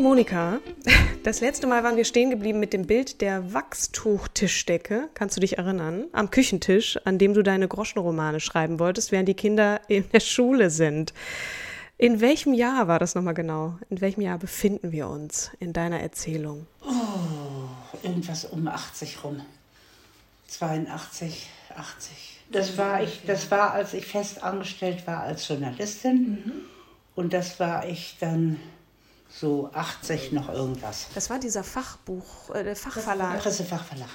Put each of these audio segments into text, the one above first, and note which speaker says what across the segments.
Speaker 1: Liebe Monika, das letzte Mal waren wir stehen geblieben mit dem Bild der Wachstuchtischdecke. Kannst du dich erinnern? Am Küchentisch, an dem du deine Groschenromane schreiben wolltest, während die Kinder in der Schule sind. In welchem Jahr war das nochmal genau? In welchem Jahr befinden wir uns in deiner Erzählung?
Speaker 2: irgendwas um 80 rum. 82, 80. Das war ich, das war, als ich fest angestellt war als Journalistin. Und das war ich dann so 80 noch irgendwas.
Speaker 1: Das war dieser Fachbuch, äh, der Fachverlag.
Speaker 2: Pressefachverlag.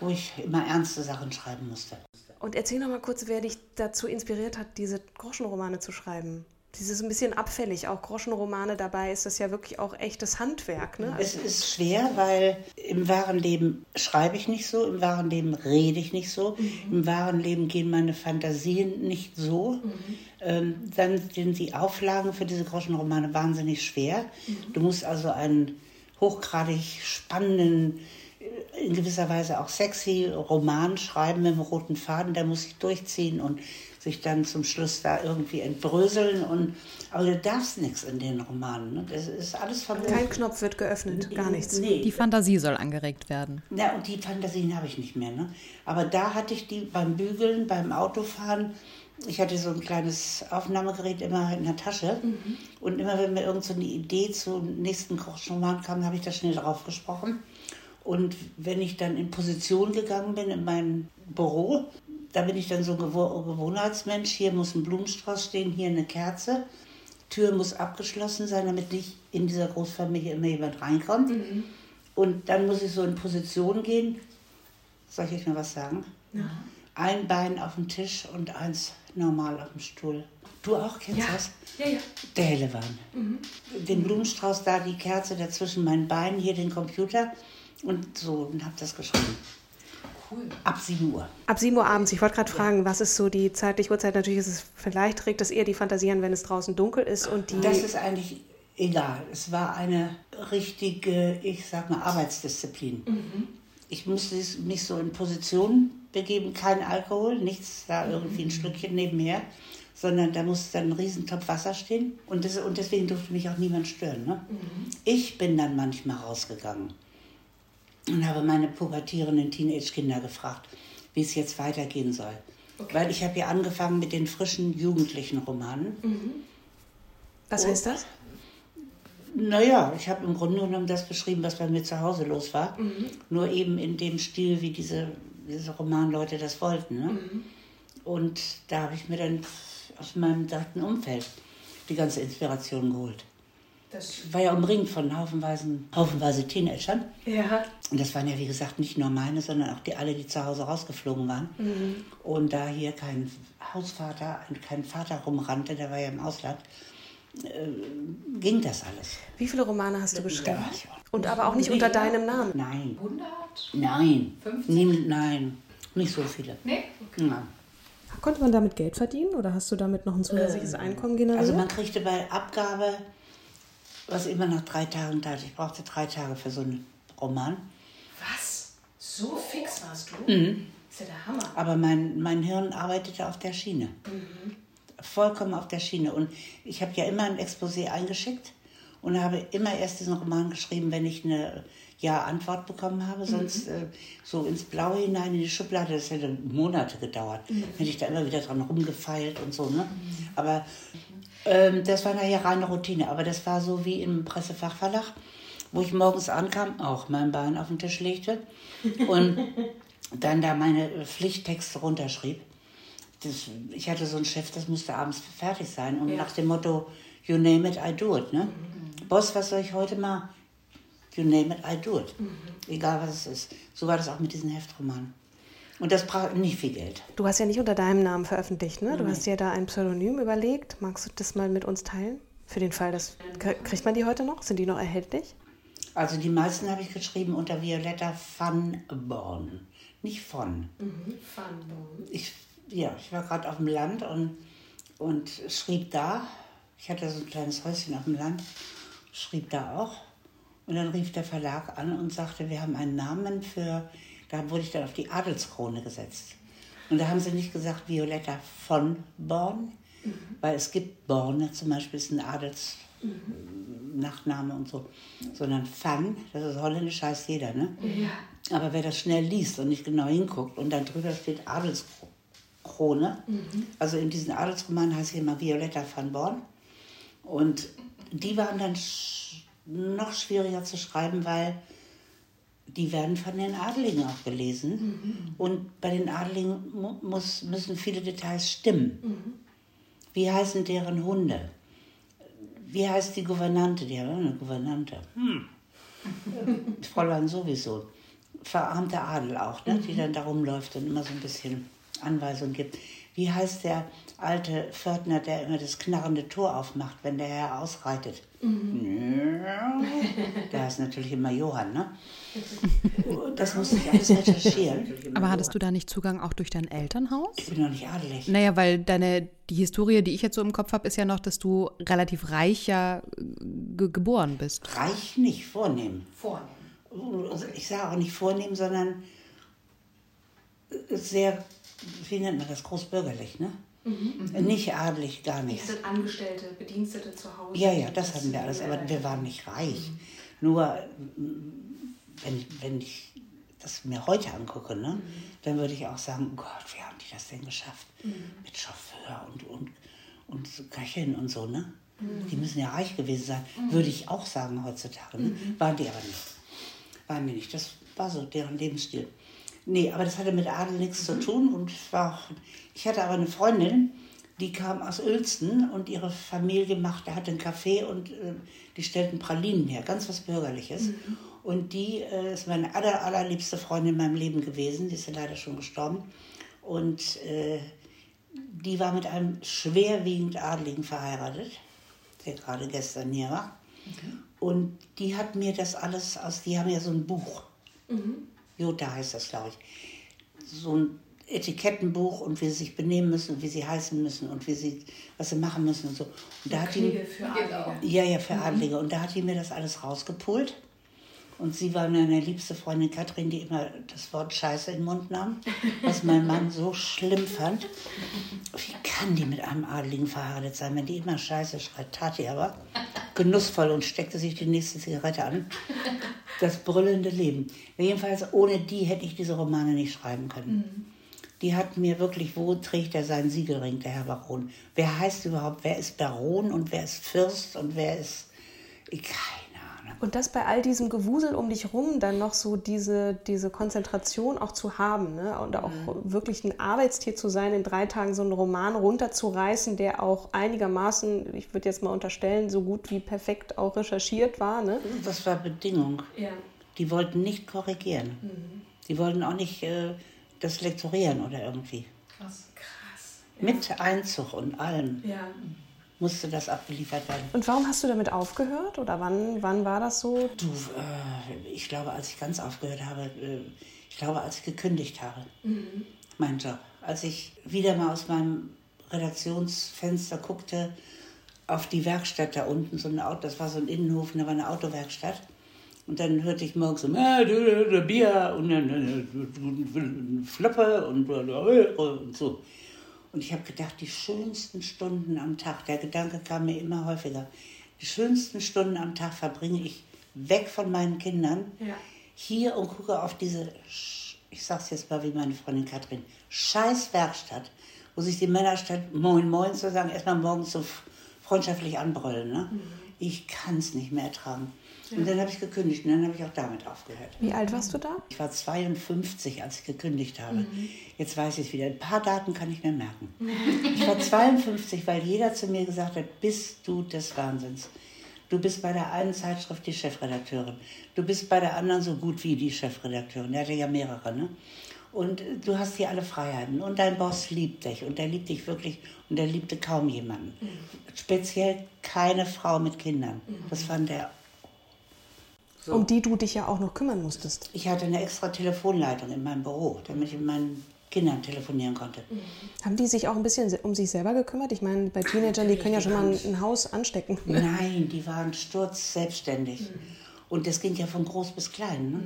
Speaker 2: Wo ich immer ernste Sachen schreiben musste.
Speaker 1: Und erzähl noch mal kurz, wer dich dazu inspiriert hat, diese Groschenromane zu schreiben. Dieses ein bisschen abfällig, auch Groschenromane dabei ist das ja wirklich auch echtes Handwerk. Ne?
Speaker 2: Es ist schwer, weil im wahren Leben schreibe ich nicht so, im wahren Leben rede ich nicht so, im wahren Leben gehen meine Fantasien nicht so. Ähm, dann sind die Auflagen für diese Groschenromane wahnsinnig schwer. Du musst also einen hochgradig spannenden, äh, in gewisser Weise auch sexy Roman schreiben mit einem roten Faden, der muss sich durchziehen und sich dann zum Schluss da irgendwie entbröseln. Und, aber du darfst nichts in den Romanen. Ne? Das ist alles verboten.
Speaker 1: Kein Knopf wird geöffnet, gar nichts.
Speaker 2: Nee,
Speaker 3: Die Fantasie soll angeregt werden.
Speaker 2: ja, und die Fantasien habe ich nicht mehr. Ne? Aber da hatte ich die beim Bügeln, beim Autofahren. Ich hatte so ein kleines Aufnahmegerät immer in der Tasche. Und immer, wenn mir irgend so eine Idee zum nächsten Kochroman kam, habe ich da schnell drauf gesprochen. Und wenn ich dann in Position gegangen bin in mein Büro, da bin ich dann so ein Gewo Gewohnheitsmensch. Hier muss ein Blumenstrauß stehen, hier eine Kerze. Tür muss abgeschlossen sein, damit nicht in dieser Großfamilie immer jemand reinkommt. Und dann muss ich so in Position gehen. Soll ich euch mal was sagen? Ein Bein auf dem Tisch und eins normal auf dem Stuhl. Du auch, kennst
Speaker 1: Ja.
Speaker 2: das?
Speaker 1: Ja, ja.
Speaker 2: Der helle Wein. Den Blumenstrauß da, die Kerze dazwischen meinen Beinen, hier den Computer und so und hab das geschrieben. Cool. Ab 7 Uhr.
Speaker 1: Ab 7 Uhr abends. Ich wollte gerade fragen, was ist so die zeitliche Uhrzeit? Natürlich ist es, vielleicht trägt es eher die Fantasie an, wenn es draußen dunkel ist und die.
Speaker 2: Das ist eigentlich egal. Es war eine richtige, ich sag mal, Arbeitsdisziplin. Ich musste mich so in Position begeben, kein Alkohol, nichts da irgendwie ein Schlückchen nebenher, sondern da musste dann ein Riesentopf Wasser stehen und, das, und deswegen durfte mich auch niemand stören. Ne? Ich bin dann manchmal rausgegangen und habe meine pubertierenden Teenage-Kinder gefragt, wie es jetzt weitergehen soll. Weil ich habe ja angefangen mit den frischen jugendlichen Romanen.
Speaker 1: was heißt das?
Speaker 2: Naja, ich habe im Grunde genommen das beschrieben, was bei mir zu Hause los war. Nur eben in dem Stil, wie diese, diese Romanleute das wollten. Ne? Und da habe ich mir dann aus meinem direkten Umfeld die ganze Inspiration geholt. Ich war ja umringt von haufenweise, haufenweise Teenagern.
Speaker 1: Ja.
Speaker 2: Und das waren ja, wie gesagt, nicht nur meine, sondern auch die alle, die zu Hause rausgeflogen waren. Und da hier kein Hausvater, kein Vater rumrannte, der war ja im Ausland, äh, ging das alles.
Speaker 1: Wie viele Romane hast du geschrieben?
Speaker 2: Ja.
Speaker 1: Und aber auch nicht unter deinem Namen.
Speaker 2: Nein. 100? Nein. 50? Nein, nein. Nicht so viele. Nee? Nein.
Speaker 1: Konnte man damit Geld verdienen oder hast du damit noch ein zusätzliches Einkommen generiert?
Speaker 2: Also man kriegte bei Abgabe, was immer nach drei Tagen tat. Ich brauchte drei Tage für so einen Roman.
Speaker 1: was? So fix warst du? Ist ja der Hammer.
Speaker 2: Aber mein, mein Hirn arbeitete auf der Schiene. Vollkommen auf der Schiene. Und ich habe ja immer ein Exposé eingeschickt und habe immer erst diesen Roman geschrieben, wenn ich eine Ja-Antwort bekommen habe. Sonst äh, so ins Blaue hinein in die Schublade, das hätte Monate gedauert. Hätte ich da immer wieder dran rumgefeilt und so. Ne? Aber Ähm, das war nachher reine Routine, aber das war so wie im Pressefachverlag, wo ich morgens ankam, auch mein Bein auf den Tisch legte und dann da meine Pflichttexte runterschrieb. Das, ich hatte so einen Chef, das musste abends fertig sein und nach dem Motto, you name it, I do it. Ne? Boss, was soll ich heute mal? You name it, I do it. Egal was es ist. So war das auch mit diesen Heftromanen. Und das braucht nicht viel Geld.
Speaker 1: Du hast ja nicht unter deinem Namen veröffentlicht, ne? Du hast dir da ein Pseudonym überlegt. Magst du das mal mit uns teilen? Für den Fall, dass. Kriegt man die heute noch? Sind die noch erhältlich?
Speaker 2: Also die meisten habe ich geschrieben unter Violetta van Born. Nicht von. Ich, ja, ich war gerade auf dem Land und, und schrieb da. Ich hatte so ein kleines Häuschen auf dem Land, schrieb da auch. Und dann rief der Verlag an und sagte, wir haben einen Namen für, da wurde ich dann auf die Adelskrone gesetzt. Und da haben sie nicht gesagt Violetta von Born, weil es gibt Borne zum Beispiel, ist ein Adels Nachname und so, sondern Van, das ist holländisch, heißt jeder, ne? Aber wer das schnell liest und nicht genau hinguckt und dann drüber steht Adelskrone, also in diesen Adelsromanen heißt sie immer Violetta van Born und die waren dann noch schwieriger zu schreiben, weil die werden von den Adeligen auch gelesen und bei den Adeligen mu muss, müssen viele Details stimmen. Wie heißen deren Hunde? Wie heißt die Gouvernante? Die haben eine Gouvernante. Hm. Fräulein sowieso. Verarmter Adel auch, ne? die dann da rumläuft und immer so ein bisschen Anweisungen gibt. Wie heißt der alte Pförtner, der immer das knarrende Tor aufmacht, wenn der Herr ausreitet? Der ist natürlich immer Johann, ne? Das musste ich alles recherchieren.
Speaker 3: Aber hattest du da nicht Zugang auch durch dein Elternhaus?
Speaker 2: Ich bin noch nicht adelig.
Speaker 3: Naja, weil deine, die Historie, die ich jetzt so im Kopf habe, ist ja noch, dass du relativ reich ja ge geboren bist.
Speaker 2: Reich nicht, vornehm. Vornehm. Also ich sage auch nicht vornehm, sondern sehr, wie nennt man das, großbürgerlich, ne? Nicht adelig, gar nichts.
Speaker 1: sind Angestellte, Bedienstete zu Hause.
Speaker 2: Ja, ja, das hatten wir alles, aber wir waren nicht reich. Nur, mm, wenn, ich- wenn ich das mir heute angucke, ne, dann würde ich auch sagen, oh Gott, wie haben die das denn geschafft? Mit Chauffeur und, und, und so Köchin und so, ne? Die müssen ja reich gewesen sein, würde ich auch sagen heutzutage. Ne? Waren die aber nicht. Waren die nicht. Das war so deren Lebensstil. Nee, aber das hatte mit Adel nichts zu tun. Und es war ich hatte aber eine Freundin, die kam aus Uelzen und ihre Familie machte, hatte einen Café und äh, die stellten Pralinen her, ganz was Bürgerliches. Und die äh, ist meine aller, allerliebste Freundin in meinem Leben gewesen, die ist ja leider schon gestorben. Und äh, die war mit einem schwerwiegend Adeligen verheiratet, der gerade gestern hier war. Und die hat mir das alles aus, die haben ja so ein Buch. Jota heißt das, glaube ich. So ein Etikettenbuch und wie sie sich benehmen müssen und wie sie heißen müssen und wie sie, was sie machen müssen und so. Und da hat die,
Speaker 1: für Adlige.
Speaker 2: ja, ja, für Adlige. Und da hat die mir das alles rausgepult. Und sie war meine liebste Freundin Katrin, die immer das Wort Scheiße in den Mund nahm, was mein Mann so schlimm fand. Wie kann die mit einem Adeligen verheiratet sein, wenn die immer Scheiße schreit? Tat die aber genussvoll und steckte sich die nächste Zigarette an. Das brüllende Leben. Jedenfalls, ohne die hätte ich diese Romane nicht schreiben können. Die hat mir wirklich, wo trägt er seinen Siegelring, der Herr Baron? Wer heißt überhaupt, wer ist Baron und wer ist Fürst und wer ist. Ahnung.
Speaker 1: Und das bei all diesem Gewusel um dich rum dann noch so diese, diese Konzentration auch zu haben ne? und auch wirklich ein Arbeitstier zu sein, in drei Tagen so einen Roman runterzureißen, der auch einigermaßen, ich würde jetzt mal unterstellen, so gut wie perfekt auch recherchiert war. Ne?
Speaker 2: Das war Bedingung.
Speaker 1: Ja.
Speaker 2: Die wollten nicht korrigieren. Die wollten auch nicht äh, das lektorieren oder irgendwie.
Speaker 1: Krass. Krass.
Speaker 2: Mit Einzug und allem
Speaker 1: Ja.
Speaker 2: Musste das abgeliefert werden.
Speaker 1: Und warum hast du damit aufgehört oder wann, wann war das so?
Speaker 2: Du, äh, ich glaube, als ich ganz aufgehört habe, äh, ich glaube, als ich gekündigt habe, mein Job, als ich wieder mal aus meinem Redaktionsfenster guckte auf die Werkstatt da unten, so ein Auto, das war so ein Innenhof, da war eine Autowerkstatt. Und dann hörte ich morgens so, äh, Bier und dann äh, Floppe und, äh, und so. Und ich habe gedacht, die schönsten Stunden am Tag, der Gedanke kam mir immer häufiger, die schönsten Stunden am Tag verbringe ich weg von meinen Kindern,
Speaker 1: Ja.
Speaker 2: hier und gucke auf diese, ich sag's jetzt mal wie meine Freundin Katrin, scheiß Werkstatt, wo sich die Männer statt Moin Moin zu sagen, erstmal morgens so freundschaftlich anbrüllen. Ne? Ich kann es nicht mehr ertragen. Und dann habe ich gekündigt und dann habe ich auch damit aufgehört.
Speaker 1: Wie alt warst du da?
Speaker 2: Ich war 52, als ich gekündigt habe. Jetzt weiß ich es wieder. Ein paar Daten kann ich mir merken. Ich war 52, weil jeder zu mir gesagt hat, bist du des Wahnsinns. Du bist bei der einen Zeitschrift die Chefredakteurin. Du bist bei der anderen so gut wie die Chefredakteurin. Er hatte ja mehrere, ne? Und du hast hier alle Freiheiten. Und dein Boss liebt dich. Und der liebt dich wirklich. Und der liebte kaum jemanden. Speziell keine Frau mit Kindern. Das fand er
Speaker 1: Um die du dich ja auch noch kümmern musstest.
Speaker 2: Ich hatte eine extra Telefonleitung in meinem Büro, damit ich mit meinen Kindern telefonieren konnte.
Speaker 1: Haben die sich auch ein bisschen um sich selber gekümmert? Ich meine, bei Teenagern, die können ja schon mal ein, ein Haus anstecken.
Speaker 2: Nein, die waren sturz selbstständig. Und das ging ja von groß bis klein. Ne?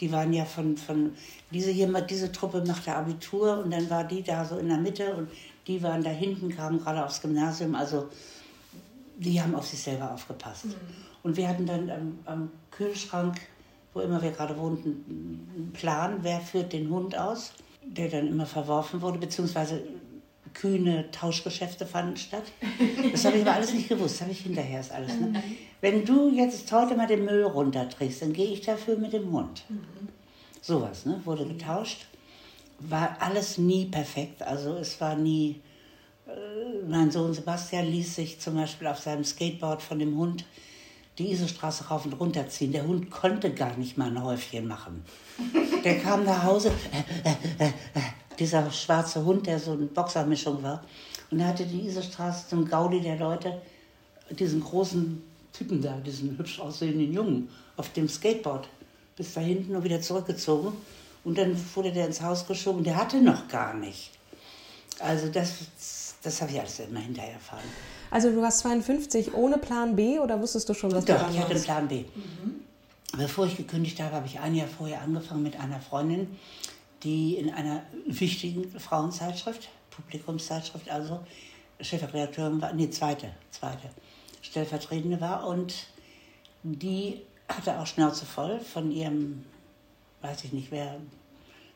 Speaker 2: Die waren ja von, von diese hier, diese Truppe machte Abitur und dann war die da so in der Mitte und die waren da hinten, kamen gerade aufs Gymnasium. Also die haben auf sich selber aufgepasst. Und wir hatten dann am, am Kühlschrank, wo immer wir gerade wohnten, einen Plan, wer führt den Hund aus, der dann immer verworfen wurde, beziehungsweise kühne Tauschgeschäfte fanden statt. Das habe ich aber alles nicht gewusst, das habe ich hinterher erst alles. Ne? Wenn du jetzt heute mal den Müll runterträgst, dann gehe ich dafür mit dem Hund. Sowas, ne? wurde getauscht. War alles nie perfekt, also es war nie mein Sohn Sebastian ließ sich zum Beispiel auf seinem Skateboard von dem Hund die Isestraße rauf und runter ziehen. Der Hund konnte gar nicht mal ein Häufchen machen. Der kam nach Hause, äh, äh, äh, dieser schwarze Hund, der so eine Boxermischung war, und er hatte die Isestraße zum Gaudi der Leute, diesen großen Typen da, diesen hübsch aussehenden Jungen, auf dem Skateboard bis da hinten und wieder zurückgezogen. Und dann wurde der ins Haus geschoben. Der hatte noch gar nicht. Also das, das habe ich alles immer hinterher erfahren.
Speaker 1: Also du warst 52 ohne Plan B oder wusstest du schon, was du
Speaker 2: Doch, ich hatte einen? Plan B. Bevor ich gekündigt habe, habe ich ein Jahr vorher angefangen mit einer Freundin, die in einer wichtigen Frauenzeitschrift, Publikumszeitschrift, also Chefredakteurin war, nee, zweite, zweite, stellvertretende war und die hatte auch Schnauze voll von ihrem, weiß ich nicht wer,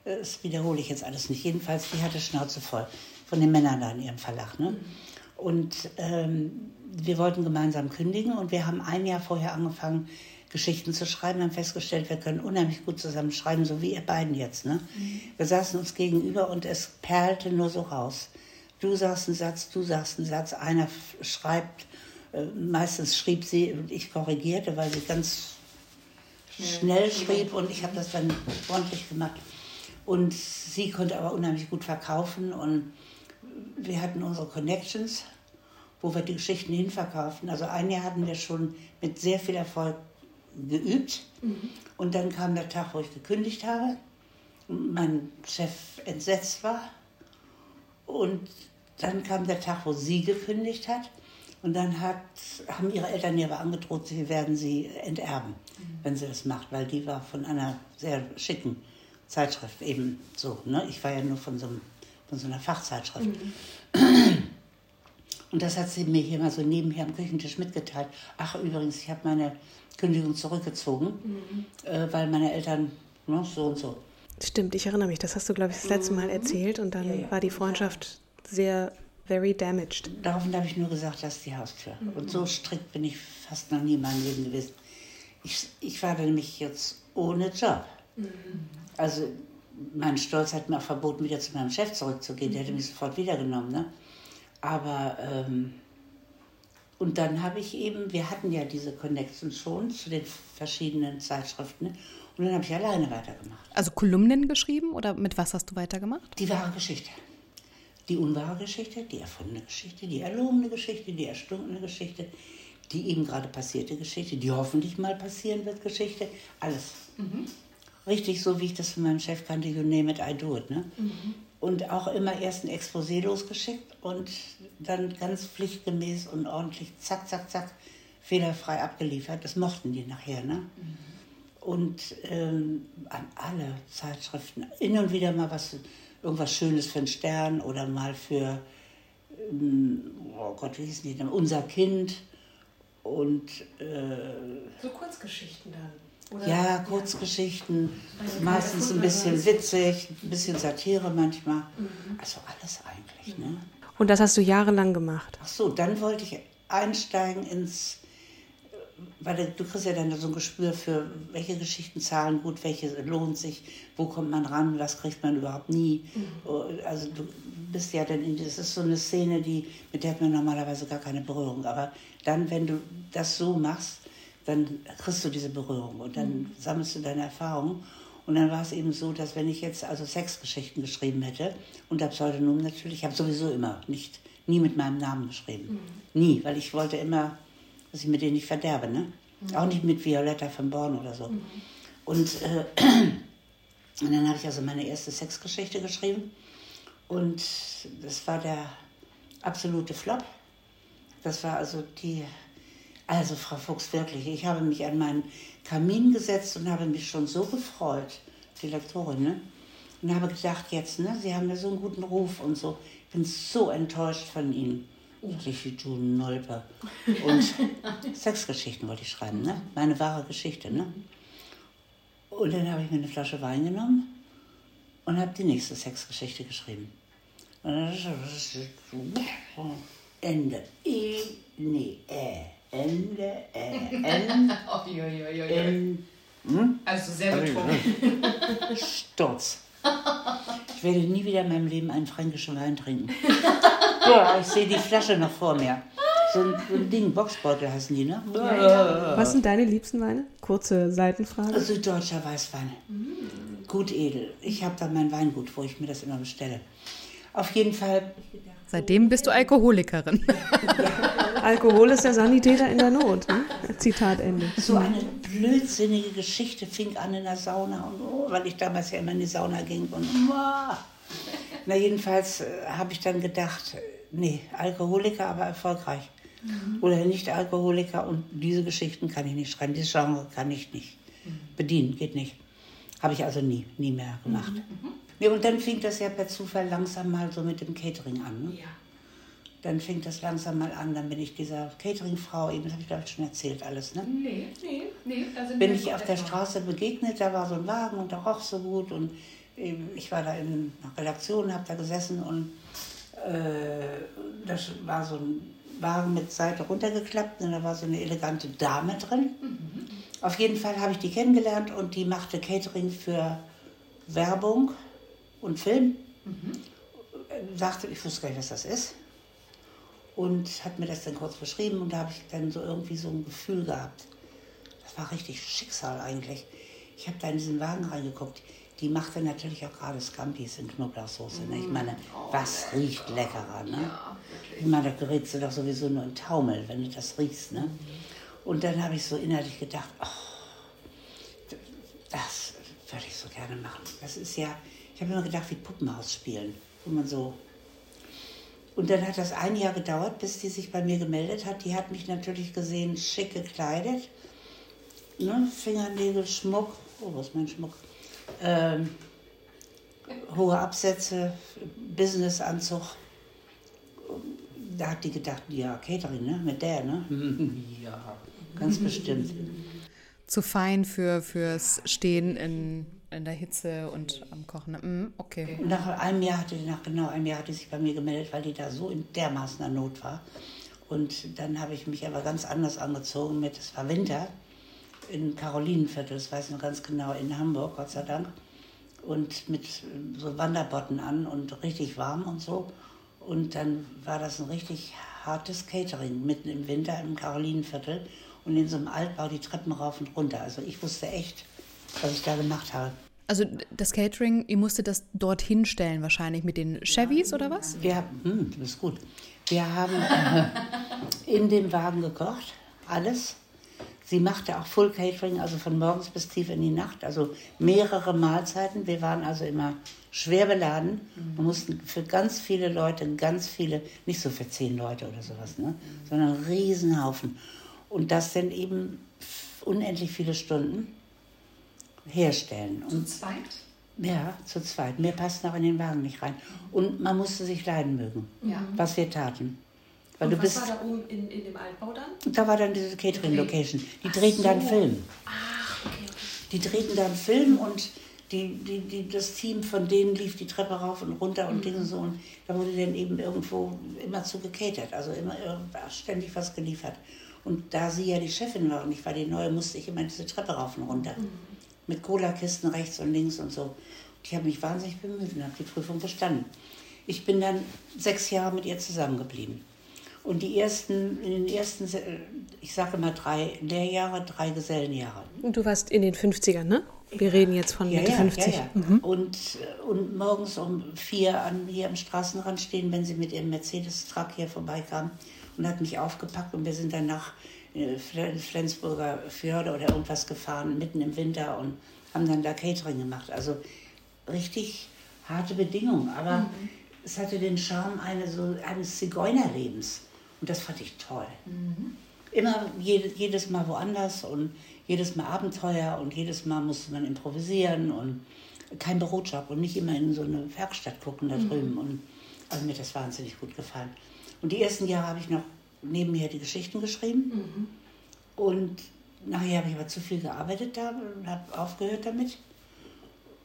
Speaker 2: das wiederhole ich jetzt alles nicht. Jedenfalls, die hatte Schnauze voll von den Männern da in ihrem Verlag. Ne? Und ähm, wir wollten gemeinsam kündigen und wir haben ein Jahr vorher angefangen, Geschichten zu schreiben, haben festgestellt, wir können unheimlich gut zusammen schreiben, so wie ihr beiden jetzt. Ne? Wir saßen uns gegenüber und es perlte nur so raus. Du sagst einen Satz, du sagst einen Satz, einer schreibt, äh, meistens schrieb sie und ich korrigierte, weil sie ganz schnell schrieb und ich habe das dann ordentlich gemacht. Und sie konnte aber unheimlich gut verkaufen und wir hatten unsere Connections, wo wir die Geschichten hinverkauften. Also ein Jahr hatten wir schon mit sehr viel Erfolg geübt. Und dann kam der Tag, wo ich gekündigt habe und mein Chef entsetzt war. Und dann kam der Tag, wo sie gekündigt hat. Und dann hat, haben ihre Eltern ihr aber angedroht, sie werden sie enterben, wenn sie das macht, weil die war von einer sehr schicken Zeitschrift eben so. Ne? Ich war ja nur von so, einem, von so einer Fachzeitschrift. Und das hat sie mir hier mal so nebenher am Küchentisch mitgeteilt. Ach, übrigens, ich habe meine Kündigung zurückgezogen, äh, weil meine Eltern ne, so und so.
Speaker 1: Stimmt, ich erinnere mich. Das hast du, glaube ich, das letzte Mal erzählt und dann war die Freundschaft sehr, very damaged.
Speaker 2: Daraufhin habe ich nur gesagt, das ist die Haustür. Und so strikt bin ich fast noch nie in meinem Leben gewesen. Ich, ich war nämlich jetzt ohne Job. Also mein Stolz hat mir auch verboten, wieder zu meinem Chef zurückzugehen. Der hätte mich sofort wiedergenommen. Ne? Aber, ähm, und dann habe ich eben, wir hatten ja diese Connection schon zu den verschiedenen Zeitschriften. Und dann habe ich alleine weitergemacht.
Speaker 3: Also Kolumnen geschrieben oder mit was hast du weitergemacht?
Speaker 2: Die wahre Geschichte. Die unwahre Geschichte, die erfundene Geschichte, die erlogene Geschichte, die erstundene Geschichte, die eben gerade passierte Geschichte, die hoffentlich mal passieren wird Geschichte. Alles. Richtig so, wie ich das von meinem Chef kannte, you name it, I do it. Ne? Und auch immer erst ein Exposé losgeschickt und dann ganz pflichtgemäß und ordentlich zack, zack, zack, fehlerfrei abgeliefert. Das mochten die nachher. Ne? und ähm, an alle Zeitschriften hin und wieder mal was, irgendwas Schönes für einen Stern oder mal für, ähm, oh Gott, wie hießen die denn? Unser Kind und äh,
Speaker 1: So Kurzgeschichten dann.
Speaker 2: Ja, Kurzgeschichten, meistens ein bisschen witzig, ein bisschen Satire manchmal. Also alles eigentlich, ne?
Speaker 1: Und das hast du jahrelang gemacht.
Speaker 2: Ach so, dann wollte ich einsteigen ins, weil du- kriegst ja dann so ein Gespür für, welche Geschichten zahlen gut, welche lohnt sich, wo kommt man ran, was kriegt man überhaupt nie. Also du bist ja dann, in, das ist so eine Szene, die, mit der hat man normalerweise gar keine Berührung. Aber dann, wenn du das so machst, dann kriegst du diese Berührung und dann sammelst du deine Erfahrungen. Und dann war es eben so, dass wenn ich jetzt also Sexgeschichten geschrieben hätte, unter Pseudonym natürlich, ich habe sowieso immer nicht, nie mit meinem Namen geschrieben. Nie, weil ich wollte immer, dass ich mit denen nicht verderbe, ne? Auch nicht mit Violetta von Born oder so. Und, äh, und dann habe ich also meine erste Sexgeschichte geschrieben. Und das war der absolute Flop. Das war also die, also Frau Fuchs, wirklich, ich habe mich an meinen Kamin gesetzt und habe mich schon so gefreut, die Lektorin, ne? Und habe gedacht, jetzt, ne, Sie haben ja so einen guten Ruf und so. Ich bin so enttäuscht von Ihnen. Wirklich wie du Nolpe. Und Sexgeschichten wollte ich schreiben, ne? Meine wahre Geschichte, ne? Und dann habe ich mir eine Flasche Wein genommen und habe die nächste Sexgeschichte geschrieben. Und dann Ende. I, nee, äh. Ende, äh. N, N,
Speaker 3: Also sehr betrunken.
Speaker 2: Sturz. Ich werde nie wieder in meinem Leben einen fränkischen Wein trinken. Boah, ich sehe die Flasche noch vor mir. So ein, so ein Ding, Boxbeutel heißen die, ne?
Speaker 1: Was sind deine liebsten Weine? Kurze Seitenfrage.
Speaker 2: Süddeutscher Weißwein. Gut edel. Ich habe da mein Weingut, wo ich mir das immer bestelle. Auf jeden Fall,
Speaker 3: Seitdem bist du Alkoholikerin.
Speaker 1: Alkohol ist der Sanitäter in der Not. Ne? Zitat Ende.
Speaker 2: so eine blödsinnige Geschichte fing an in der Sauna, und, oh, weil ich damals ja immer in die Sauna ging. Und, oh. Na, jedenfalls äh, habe ich dann gedacht, nee, Alkoholiker, aber erfolgreich. Oder nicht Alkoholiker und diese Geschichten kann ich nicht schreiben. Dieses Genre kann ich nicht bedienen, geht nicht. Habe ich also nie, nie mehr gemacht. Ja, und dann fing das ja per Zufall langsam mal so mit dem Catering an. Ne? Dann fing das langsam mal an, dann bin ich dieser Catering-Frau, eben, das habe ich glaube ich schon erzählt alles, ne?
Speaker 3: Nee, nee, nee. Da sind
Speaker 2: bin ich auf der Straße begegnet, da war so ein Wagen und der roch so gut und ich war da in einer Redaktion, habe da gesessen und äh, das war so ein Wagen mit Seite runtergeklappt und da war so eine elegante Dame drin. Auf jeden Fall habe ich die kennengelernt und die machte Catering für Werbung und Film. Äh, Sagte, ich wusste gar nicht, was das ist. Und hat mir das dann kurz beschrieben und da habe ich dann so irgendwie so ein Gefühl gehabt. Das war richtig Schicksal eigentlich. Ich habe da in diesen Wagen reingeguckt. Die machte natürlich auch gerade Scampis in Knoblauchsoße. Ne? Ich meine, was riecht leckerer? Ne? ich meine, da gerätst du doch sowieso nur in Taumel, wenn du das riechst. Ne? Und dann habe ich so innerlich gedacht, oh, das würde ich so gerne machen. Das ist ja, ich habe immer gedacht, wie Puppenhaus spielen, wo man so und dann hat das ein Jahr gedauert, bis die sich bei mir gemeldet hat. Die hat mich natürlich gesehen, schick gekleidet. Ne? Fingernägel, Schmuck. Oh, was ist mein Schmuck? Ähm, hohe Absätze, Businessanzug. Da hat die gedacht, ja, Catering, ne? Mit der, ne? ja, ganz bestimmt.
Speaker 3: Zu fein für, fürs Stehen in, in der Hitze und am Kochen. Mm, okay.
Speaker 2: Nach einem Jahr hatte nach genau einem Jahr hatte sie sich bei mir gemeldet, weil die da so in dermaßener Not war. Und dann habe ich mich aber ganz anders angezogen mit, es war Winter in Karolinenviertel, das weiß ich noch ganz genau, in Hamburg, Gott sei Dank. Und mit äh, so Wanderbotten an und richtig warm und so. Und dann war das ein richtig hartes Catering mitten im Winter im Karolinenviertel und in so einem Altbau die Treppen rauf und runter. Also ich wusste echt, was ich da gemacht habe.
Speaker 3: Also das Catering, ihr musstet das dorthin stellen wahrscheinlich mit den Chevys oder was?
Speaker 2: Wir, hm, du bist gut. Wir haben äh, in dem Wagen gekocht, alles. Sie machte auch Full Catering, also von morgens bis tief in die Nacht, also mehrere Mahlzeiten. Wir waren also immer schwer beladen. Wir mussten für ganz viele Leute, ganz viele, nicht so für zehn Leute oder sowas, ne, sondern einen Riesenhaufen. Und das sind eben unendlich viele Stunden herstellen. Und
Speaker 3: zweit?
Speaker 2: ja, zu zweit. Mehr passten auch in den Wagen nicht rein. Und man musste sich leiden mögen, was wir taten. Weil du bist,
Speaker 1: da oben in, in dem Altbau dann?
Speaker 2: da war dann diese Catering-Location. Die drehten dann Film. Die drehten dann Film und die, die, die, das Team von denen lief die Treppe rauf und runter und Dinge so. Und da wurde dann eben irgendwo immer zu gecatert, also immer ständig was geliefert. Und da sie ja die Chefin war und ich war die Neue, musste ich immer diese Treppe rauf und runter. Mit Cola-Kisten rechts und links und so. Und ich habe mich wahnsinnig bemüht und habe die Prüfung bestanden. Ich bin dann sechs Jahre mit ihr zusammengeblieben. Und die ersten, in den ersten, ich sage mal drei Lehrjahre, drei Gesellenjahre.
Speaker 1: Und du warst in den 50ern, ne? Wir reden jetzt von
Speaker 2: Ja,
Speaker 1: Mitte
Speaker 2: ja,
Speaker 1: 50.
Speaker 2: ja, ja. Und, und morgens um vier an, hier am Straßenrand stehen, wenn sie mit ihrem Mercedes-Truck hier vorbeikam und hat mich aufgepackt und wir sind dann nach Flensburger Fjorde oder irgendwas gefahren, mitten im Winter und haben dann da Catering gemacht. Also richtig harte Bedingungen, aber es hatte den Charme eine, so, eines Zigeunerlebens und das fand ich toll. Immer jede, jedes Mal woanders und jedes Mal Abenteuer und jedes Mal musste man improvisieren und kein Bürojob und nicht immer in so eine Werkstatt gucken da drüben. Und also mir hat das wahnsinnig gut gefallen. Und die ersten Jahre habe ich noch nebenher die Geschichten geschrieben. Und nachher habe ich aber zu viel gearbeitet da und habe aufgehört damit.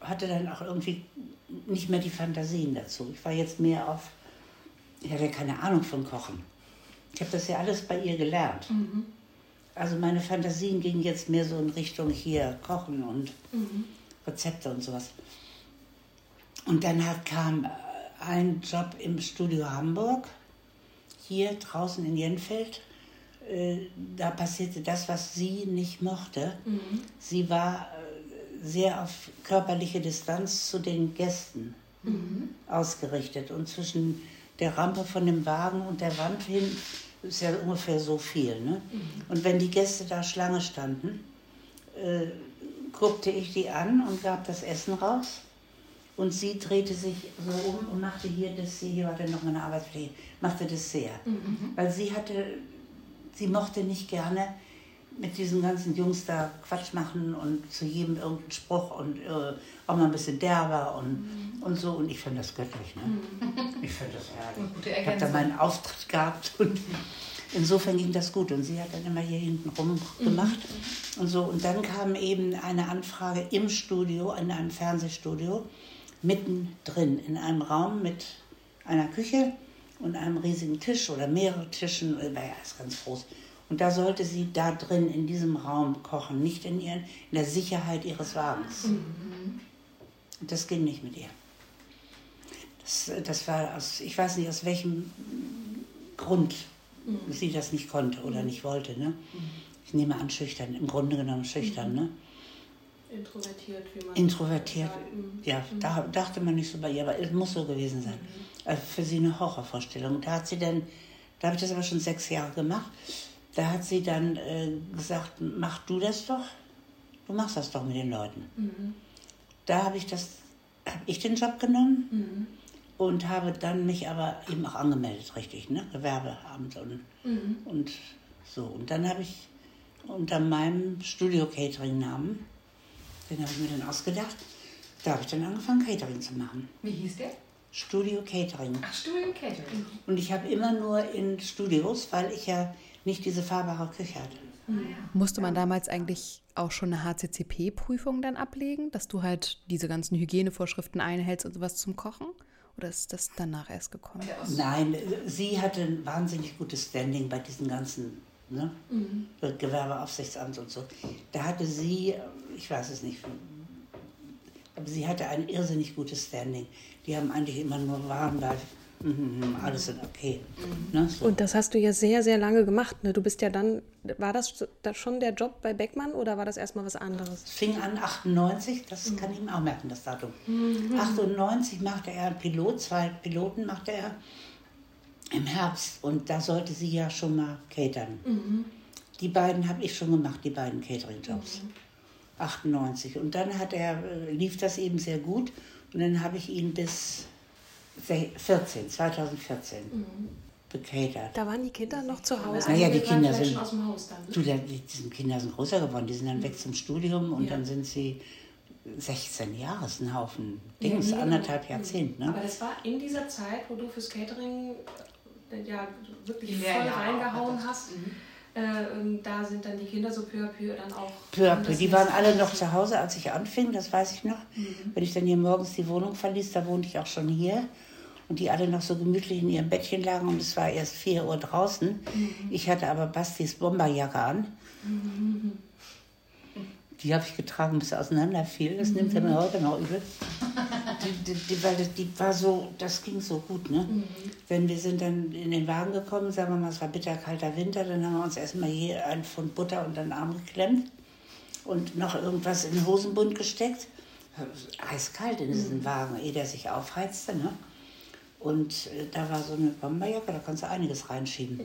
Speaker 2: Hatte dann auch irgendwie nicht mehr die Fantasien dazu. Ich war jetzt mehr auf, ich hatte keine Ahnung von Kochen. Ich habe das ja alles bei ihr gelernt. Also meine Fantasien gingen jetzt mehr so in Richtung hier Kochen und Rezepte und sowas. Und dann hat, kam äh, ein Job im Studio Hamburg, hier draußen in Jenfeld. Äh, Da passierte das, was sie nicht mochte. Sie war äh, sehr auf körperliche Distanz zu den Gästen ausgerichtet. Und zwischen der Rampe von dem Wagen und der Wand hin ist ja ungefähr so viel. Ne? Und wenn die Gäste da Schlange standen, äh, guckte ich die an und gab das Essen raus. Und sie drehte sich so um und machte hier Dessert, hier war dann noch meine Arbeitsfläche, machte Dessert. Weil sie hatte, sie mochte nicht gerne mit diesen ganzen Jungs da Quatsch machen und zu jedem irgendeinen Spruch und äh, auch mal ein bisschen derber und, und so. Und ich fand das göttlich. Ne? Ich fand das herrlich. Ich habe da meinen Auftritt gehabt und insofern ging das gut. Und sie hat dann immer hier hinten rum gemacht und so. Und dann kam eben eine Anfrage im Studio, in einem Fernsehstudio, mittendrin, in einem Raum mit einer Küche und einem riesigen Tisch oder mehrere Tischen, äh, war ja alles ganz groß. Und da sollte sie da drin in diesem Raum kochen, nicht in, ihren, in der Sicherheit ihres Wagens. Und das ging nicht mit ihr. Das, das war aus, ich weiß nicht aus welchem Grund sie das nicht konnte oder nicht wollte. Ne? Ich nehme an, schüchtern, im Grunde genommen schüchtern. Ne?
Speaker 1: Introvertiert, wie man
Speaker 2: Introvertiert, ja, da dachte man nicht so bei ihr, aber es muss so gewesen sein. Also für sie eine Horrorvorstellung. Da hat sie dann, da habe ich das aber schon sechs Jahre gemacht, da hat sie dann äh, gesagt, mach du das doch, du machst das doch mit den Leuten. Da habe ich das, habe ich den Job genommen und habe dann mich aber eben auch angemeldet, richtig, ne? Gewerbeamt und, und so. Und dann habe ich unter meinem Studio-Catering-Namen, den habe ich mir dann ausgedacht, da habe ich dann angefangen, Catering zu machen.
Speaker 3: Wie hieß der?
Speaker 2: Studio Catering.
Speaker 3: Ach, Studio Catering.
Speaker 2: Und ich habe immer nur in Studios, weil ich ja nicht diese fahrbare Küche hatte.
Speaker 3: Musste man damals eigentlich auch schon eine HCCP-Prüfung dann ablegen, dass du halt diese ganzen Hygienevorschriften einhältst und sowas zum Kochen? Oder ist das danach erst gekommen?
Speaker 2: Nein, sie hatte ein wahnsinnig gutes Standing bei diesen ganzen ne? Gewerbeaufsichtsamt und so. Da hatte sie, ich weiß es nicht, aber sie hatte ein irrsinnig gutes Standing. Die haben eigentlich immer nur warm da, mhm, alles sind okay. Ne? So.
Speaker 1: Und das hast du ja sehr, sehr lange gemacht. Ne? Du bist ja dann, war das da schon der Job bei Beckmann oder war das erstmal was anderes?
Speaker 2: Es fing an 98, das kann ich mir auch merken, das Datum. 98 machte er einen Pilot, zwei Piloten machte er im Herbst und da sollte sie ja schon mal catern. Die beiden habe ich schon gemacht, die beiden Catering-Jobs. 98 und dann hat er, äh, lief das eben sehr gut und dann habe ich ihn bis se- 14, 2014 bekatert.
Speaker 1: Da waren die Kinder noch zu Hause.
Speaker 2: Naja, die Kinder sind.
Speaker 3: aus dem Haus dann.
Speaker 2: Du, der- die, die Kinder sind größer geworden, die sind dann weg zum Studium und dann sind sie 16 Jahre, ist ein Haufen Dings, anderthalb Jahrzehnte. Ne?
Speaker 1: Aber das war in dieser Zeit, wo du fürs Catering ja wirklich voll
Speaker 3: auch
Speaker 1: reingehauen
Speaker 3: hattest.
Speaker 1: hast. äh, da sind dann die Kinder so peu à peu dann auch.
Speaker 2: Peu à peu. Die waren alle noch zu Hause, als ich anfing, das weiß ich noch. Mhm. Wenn ich dann hier morgens die Wohnung verließ, da wohnte ich auch schon hier. Und die alle noch so gemütlich in ihrem Bettchen lagen und es war erst 4 Uhr draußen. Mhm. Ich hatte aber Bastis Bomberjacke an. Mhm. Die habe ich getragen, bis sie auseinanderfiel. Das nimmt er mir heute noch übel. Die, die, die, weil das, die war so, das ging so gut, ne? Mhm. Wenn wir sind dann in den Wagen gekommen, sagen wir mal, es war bitterkalter Winter, dann haben wir uns erstmal hier ein Pfund Butter unter den Arm geklemmt und noch irgendwas in den Hosenbund gesteckt. Eiskalt in diesen Wagen, ehe der sich aufheizte, ne? Und äh, da war so eine Bomberjacke, da kannst du einiges reinschieben.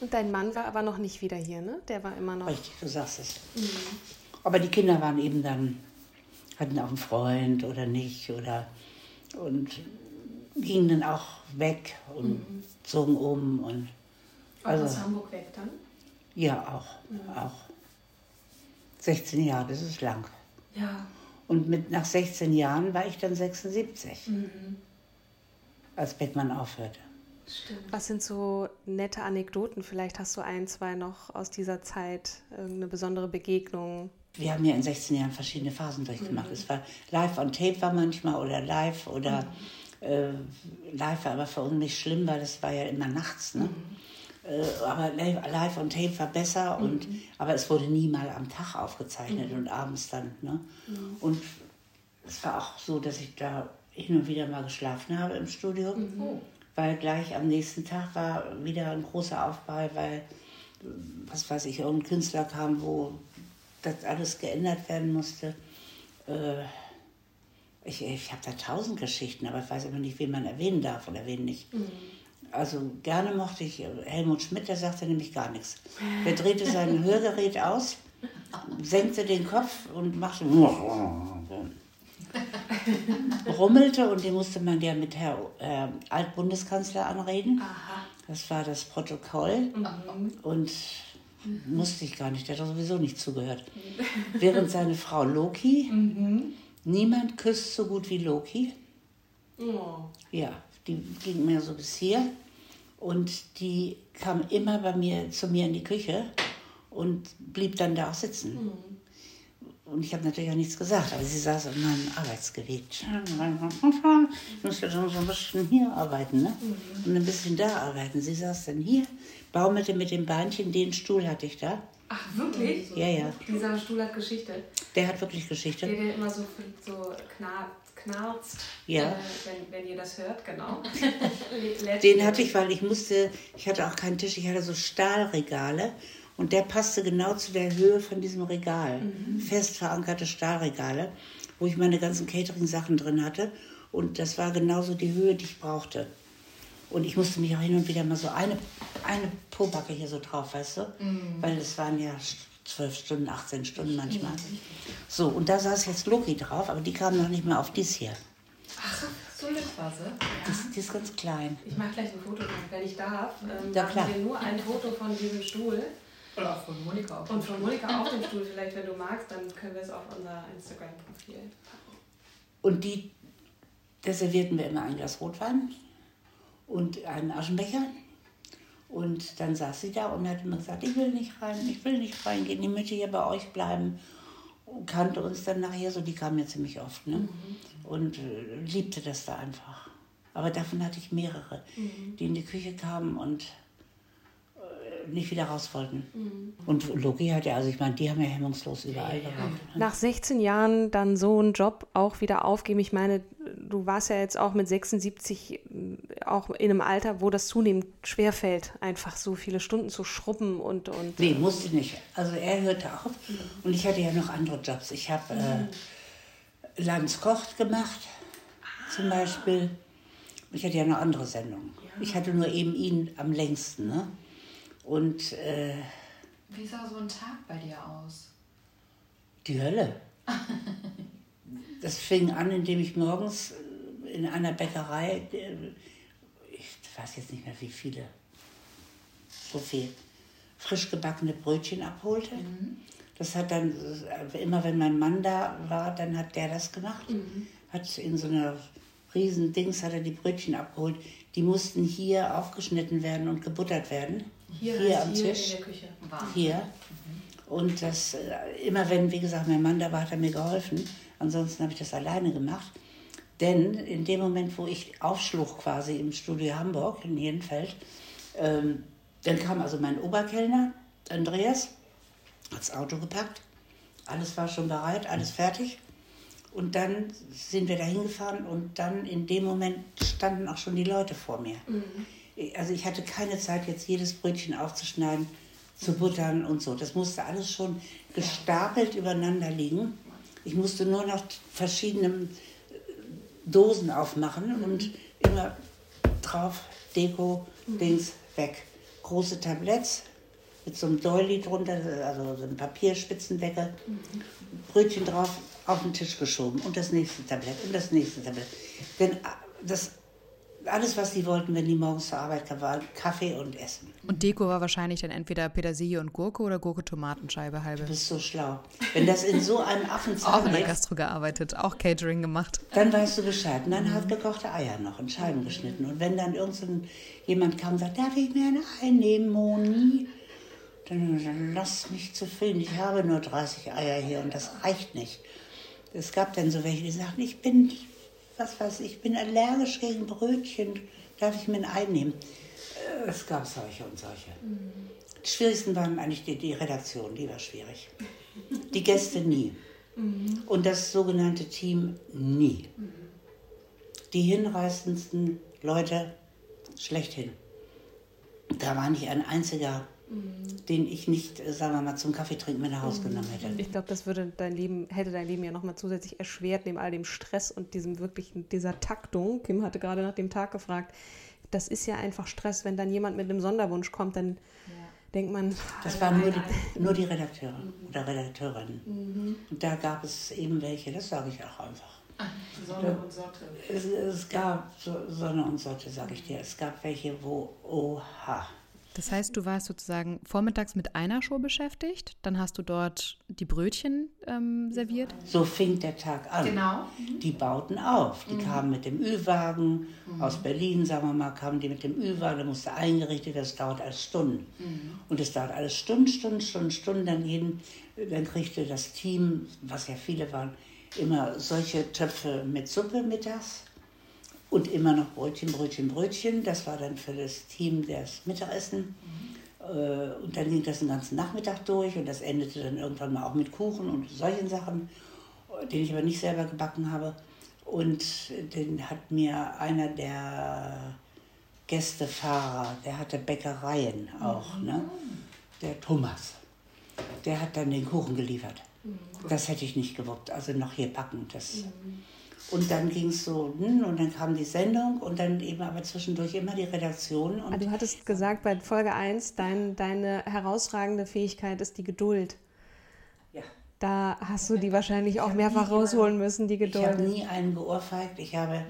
Speaker 1: Und dein Mann war aber noch nicht wieder hier, ne? Der war immer noch.
Speaker 2: Richtig, du sagst es. Mhm. Aber die Kinder waren eben dann, hatten auch einen Freund oder nicht oder und gingen dann auch weg und mhm. zogen um und
Speaker 1: also aus Hamburg weg dann?
Speaker 2: Ja, auch, mhm. auch. 16 Jahre, das ist lang.
Speaker 1: Ja.
Speaker 2: Und mit, nach 16 Jahren war ich dann 76, mhm. als Beckmann aufhörte.
Speaker 1: Stimmt. Was sind so nette Anekdoten? Vielleicht hast du ein, zwei noch aus dieser Zeit, irgendeine besondere Begegnung,
Speaker 2: wir haben ja in 16 Jahren verschiedene Phasen durchgemacht. Mhm. Es war live on tape war manchmal oder live oder mhm. äh, live war aber für uns nicht schlimm, weil es war ja immer nachts. Ne? Mhm. Äh, aber live on tape war besser und mhm. aber es wurde nie mal am Tag aufgezeichnet mhm. und abends dann. Ne? Mhm. Und es war auch so, dass ich da hin und wieder mal geschlafen habe im Studio, weil gleich am nächsten Tag war wieder ein großer Aufbau, weil was weiß ich, irgendein Künstler kam, wo das alles geändert werden musste. Äh, ich, ich habe da tausend Geschichten, aber ich weiß immer nicht, wen man erwähnen darf oder wen nicht. Mhm. Also gerne mochte ich Helmut Schmidt, der sagte nämlich gar nichts. Der drehte sein Hörgerät aus, senkte den Kopf und machte rummelte und den musste man ja mit Herr äh, Altbundeskanzler anreden. Aha. Das war das Protokoll. Mhm. Und Mhm. Musste ich gar nicht, der hat sowieso nicht zugehört. Während seine Frau Loki, mhm. niemand küsst so gut wie Loki. Oh. Ja, die ging mir so bis hier. Und die kam immer bei mir zu mir in die Küche und blieb dann da auch sitzen. Mhm. Und ich habe natürlich auch nichts gesagt, aber sie saß in meinem Arbeitsgebiet. Ich musste dann so ein bisschen hier arbeiten ne? Mhm. und ein bisschen da arbeiten. Sie saß dann hier, baumelte mit dem Beinchen, den Stuhl hatte ich da.
Speaker 1: Ach, wirklich?
Speaker 2: Ja, ja.
Speaker 1: Dieser Stuhl hat Geschichte.
Speaker 2: Der hat wirklich Geschichte.
Speaker 1: Der, der immer so, so knarzt, knarzt
Speaker 2: ja.
Speaker 1: Äh, wenn, wenn ihr das hört, genau.
Speaker 2: den hatte ich, weil ich musste, ich hatte auch keinen Tisch, ich hatte so Stahlregale und der passte genau zu der Höhe von diesem Regal. Mhm. Fest verankerte Stahlregale, wo ich meine ganzen Catering-Sachen drin hatte. Und das war genauso die Höhe, die ich brauchte. Und ich musste mich auch hin und wieder mal so eine, eine Pobacke hier so drauf, weißt du? Mhm. Weil es waren ja zwölf Stunden, 18 Stunden manchmal. Mhm. So, und da saß jetzt Loki drauf, aber die kam noch nicht mehr auf dies hier.
Speaker 1: Ach, so eine Phase. Ja.
Speaker 2: Die, die, ist ganz klein.
Speaker 1: Ich mache gleich ein Foto, wenn ich darf. Ähm,
Speaker 2: ja, klar.
Speaker 1: Wir nur ein Foto von diesem Stuhl.
Speaker 4: Oder auch von Monika auf
Speaker 1: Und von Monika auf dem Stuhl, vielleicht, wenn du magst, dann können wir es auf unser Instagram-Profil packen.
Speaker 2: Und die, da servierten wir immer ein Glas Rotwein und einen Aschenbecher. Und dann saß sie da und hat immer gesagt, ich will nicht rein, ich will nicht reingehen, ich möchte hier bei euch bleiben. Und kannte uns dann nachher so, die kam ja ziemlich oft, ne? Mhm. Und äh, liebte das da einfach. Aber davon hatte ich mehrere, mhm. die in die Küche kamen und nicht wieder raus wollten. Mhm. Und Loki hat ja, also ich meine, die haben ja hemmungslos überall ja, gewohnt.
Speaker 1: Ne? Nach 16 Jahren dann so einen Job auch wieder aufgeben. Ich meine, du warst ja jetzt auch mit 76 äh, auch in einem Alter, wo das zunehmend schwerfällt, einfach so viele Stunden zu schrubben und. und
Speaker 2: nee, musste ich nicht. Also er hörte auf mhm. und ich hatte ja noch andere Jobs. Ich habe äh, Lanz kocht gemacht, ah. zum Beispiel. Ich hatte ja noch andere Sendungen. Ja. Ich hatte nur eben ihn am längsten. Ne? Und äh,
Speaker 1: wie sah so ein Tag bei dir aus?
Speaker 2: Die Hölle. das fing an, indem ich morgens in einer Bäckerei, äh, ich weiß jetzt nicht mehr wie viele, so viel, frisch gebackene Brötchen abholte. Mhm. Das hat dann, immer wenn mein Mann da war, dann hat der das gemacht. Mhm. Hat in so einer riesen Dings hat er die Brötchen abgeholt. Die mussten hier aufgeschnitten werden und gebuttert werden. Hier,
Speaker 4: heißt
Speaker 2: am
Speaker 4: hier
Speaker 2: Tisch. Hier. Und das, äh, immer wenn, wie gesagt, mein Mann da war, hat er mir geholfen. Ansonsten habe ich das alleine gemacht. Denn in dem Moment, wo ich aufschlug quasi im Studio Hamburg, in Jedenfeld, ähm, dann kam also mein Oberkellner, Andreas, hat das Auto gepackt. Alles war schon bereit, alles fertig. Und dann sind wir da hingefahren und dann in dem Moment standen auch schon die Leute vor mir. Also ich hatte keine Zeit, jetzt jedes Brötchen aufzuschneiden, zu buttern und so. Das musste alles schon gestapelt übereinander liegen. Ich musste nur noch verschiedene äh, Dosen aufmachen und immer drauf Deko, Dings, weg. Große Tabletts mit so einem Doily drunter, also so ein Papierspitzendeckel, Brötchen drauf, auf den Tisch geschoben und das nächste Tablett und das nächste Tablett. Denn ah, das, alles, was die wollten, wenn die morgens zur Arbeit kamen, war Kaffee und Essen.
Speaker 3: Und Deko war wahrscheinlich dann entweder Petersilie und Gurke oder Gurke-Tomatenscheibe halbe.
Speaker 2: Du bist so schlau. Wenn das in so einem
Speaker 3: Auch
Speaker 2: Affenzahn
Speaker 3: in der Gastro gearbeitet, auch Catering gemacht.
Speaker 2: dann weißt du Bescheid. Und dann hat gekochte Eier noch in Scheiben geschnitten. Und wenn dann irgend so ein- jemand kam und sagt, darf ich mir eine einnehmen, Moni? Dann, dann lass mich zufrieden. Ich habe nur 30 Eier hier und das reicht nicht. Es gab dann so welche, die sagten, ich bin, was weiß ich, bin allergisch gegen Brötchen. Darf ich mir ein Ei nehmen? Äh, Es gab solche und solche. Die schwierigsten waren eigentlich die, die Redaktion, die war schwierig. Die Gäste nie. Und das sogenannte Team nie. Die hinreißendsten Leute schlechthin. Da war nicht ein einziger, den ich nicht, äh, sagen wir mal, zum Kaffeetrinken mit nach Hause genommen hätte.
Speaker 1: Ich glaube, das würde dein Leben, hätte dein Leben ja nochmal zusätzlich erschwert, neben all dem Stress und diesem wirklichen, dieser Taktung. Kim hatte gerade nach dem Tag gefragt. Das ist ja einfach Stress. Wenn dann jemand mit einem Sonderwunsch kommt, dann denkt man,
Speaker 2: Das waren nur die, nur die Redakteure oder Redakteurinnen. Und da gab es eben welche, das sage ich auch einfach.
Speaker 4: Sonne und Sorte.
Speaker 2: Es, es gab so, Sonne und Sorte, sage ich dir. Es gab welche, wo, oha.
Speaker 3: Das heißt, du warst sozusagen vormittags mit einer Show beschäftigt, dann hast du dort die Brötchen ähm, serviert.
Speaker 2: So fing der Tag an.
Speaker 4: Genau.
Speaker 2: Die bauten auf. Die kamen mit dem Ü-Wagen aus Berlin, sagen wir mal, kamen die mit dem Ü-Wagen, da musste eingerichtet, das dauert alles Stunden. Und es dauert alles Stunden, Stunden, Stunden, Stunden. Dann, jeden, dann kriegte das Team, was ja viele waren, immer solche Töpfe mit Suppe mittags. Und immer noch Brötchen, Brötchen, Brötchen. Das war dann für das Team das Mittagessen. Äh, Und dann ging das den ganzen Nachmittag durch und das endete dann irgendwann mal auch mit Kuchen und solchen Sachen, den ich aber nicht selber gebacken habe. Und den hat mir einer der Gästefahrer, der hatte Bäckereien auch, ne? der Thomas, der hat dann den Kuchen geliefert. Das hätte ich nicht gewuppt, also noch hier backen. Das. Und dann ging es so, hm, und dann kam die Sendung und dann eben aber zwischendurch immer die Redaktion. Und
Speaker 1: Ah, Du hattest gesagt bei Folge 1, dein, deine herausragende Fähigkeit ist die Geduld.
Speaker 2: ja.
Speaker 1: Da hast du die wahrscheinlich auch mehrfach rausholen müssen, die
Speaker 2: Ich habe
Speaker 1: Geduld.
Speaker 2: nie einen geohrfeigt, ich habe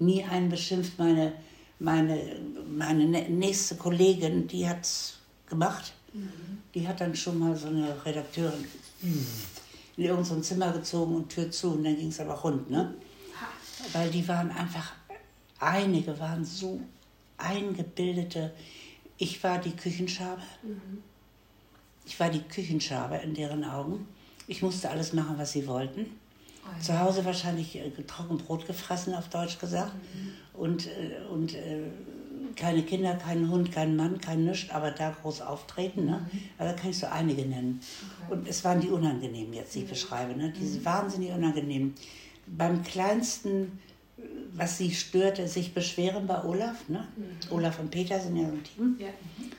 Speaker 2: nie einen beschimpft. Meine, meine, meine nä- nächste Kollegin, die hat es gemacht. Die hat dann schon mal so eine Redakteurin in irgendein Zimmer gezogen und Tür zu und dann ging es aber rund. Ne? Weil die waren einfach, einige waren so eingebildete. Ich war die Küchenschabe. Ich war die Küchenschabe in deren Augen. Ich musste alles machen, was sie wollten. Zu Hause wahrscheinlich äh, Trockenbrot gefressen, auf Deutsch gesagt. Und, äh, und äh, keine Kinder, kein Hund, kein Mann, kein Nichts, aber da groß auftreten. Ne? Also da kann ich so einige nennen. Und es waren die unangenehmen jetzt, die ich beschreibe. Ne? Diese wahnsinnig unangenehmen. Beim kleinsten, was sie störte, sich beschweren bei Olaf. Ne? Olaf und Peter sind ja so ein Team.
Speaker 4: Ja.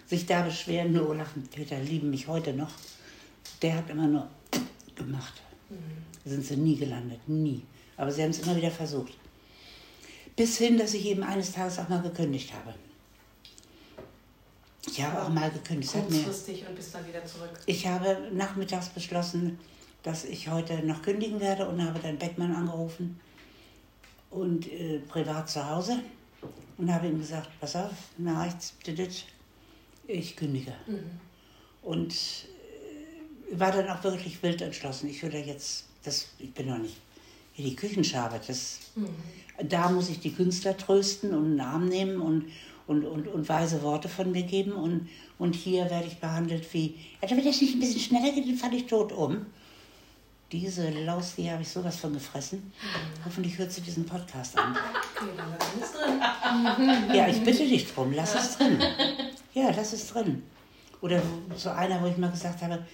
Speaker 2: Sich da beschweren, nur Olaf und Peter lieben mich heute noch. Der hat immer nur gemacht. Da sind sie nie gelandet, nie. Aber sie haben es immer wieder versucht. Bis hin, dass ich eben eines Tages auch mal gekündigt habe. Ich habe auch mal gekündigt.
Speaker 4: Kurzfristig und bis dann wieder zurück.
Speaker 2: ich habe nachmittags beschlossen, dass ich heute noch kündigen werde und habe dann Beckmann angerufen und äh, privat zu Hause und habe ihm gesagt, pass auf, na reicht's, ich kündige. Und äh, war dann auch wirklich wild entschlossen. Ich würde jetzt, das, ich bin noch nicht hier die Küchenschabe, das, da muss ich die Künstler trösten und einen Namen nehmen und, und, und, und weise Worte von mir geben. Und, und hier werde ich behandelt wie, ja, wenn das nicht ein bisschen schneller geht, dann falle ich tot um. Diese Laus, die habe ich sowas von gefressen. Hoffentlich hört sie diesen Podcast an. Ja, ich bitte dich drum, lass es drin. Ja, lass es drin. Oder so einer, wo ich mal gesagt habe,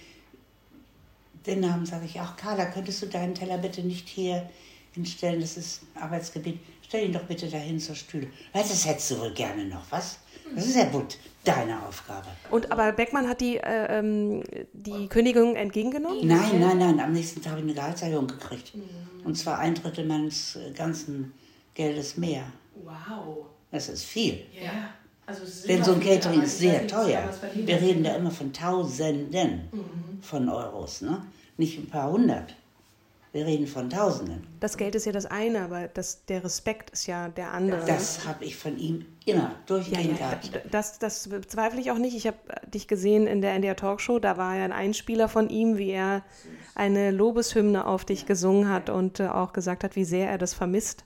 Speaker 2: den Namen sage ich auch, Carla, könntest du deinen Teller bitte nicht hier hinstellen, das ist Arbeitsgebiet. Stell ihn doch bitte dahin zur Stühle. Das hättest du wohl gerne noch, was? Das ist ja gut, deine Aufgabe.
Speaker 1: Und aber Beckmann hat die, äh, ähm, die Kündigung entgegengenommen?
Speaker 2: Nein, nein, nein, am nächsten Tag habe ich eine Gehaltserhöhung gekriegt. Und zwar ein Drittel meines äh, ganzen Geldes mehr.
Speaker 4: Wow.
Speaker 2: Das ist viel.
Speaker 4: Ja. Also
Speaker 2: Denn so ein Catering ist sehr teuer. Wir reden da immer von Tausenden von Euros, ne? nicht ein paar hundert. Wir reden von Tausenden.
Speaker 1: Das Geld ist ja das eine, aber das, der Respekt ist ja der andere.
Speaker 2: Das habe ich von ihm immer
Speaker 1: ja,
Speaker 2: durchgehend
Speaker 1: ja,
Speaker 2: gehabt.
Speaker 1: das, das bezweifle ich auch nicht. Ich habe dich gesehen in der NDR Talkshow, da war ja ein Einspieler von ihm, wie er eine Lobeshymne auf dich gesungen hat und äh, auch gesagt hat, wie sehr er das vermisst,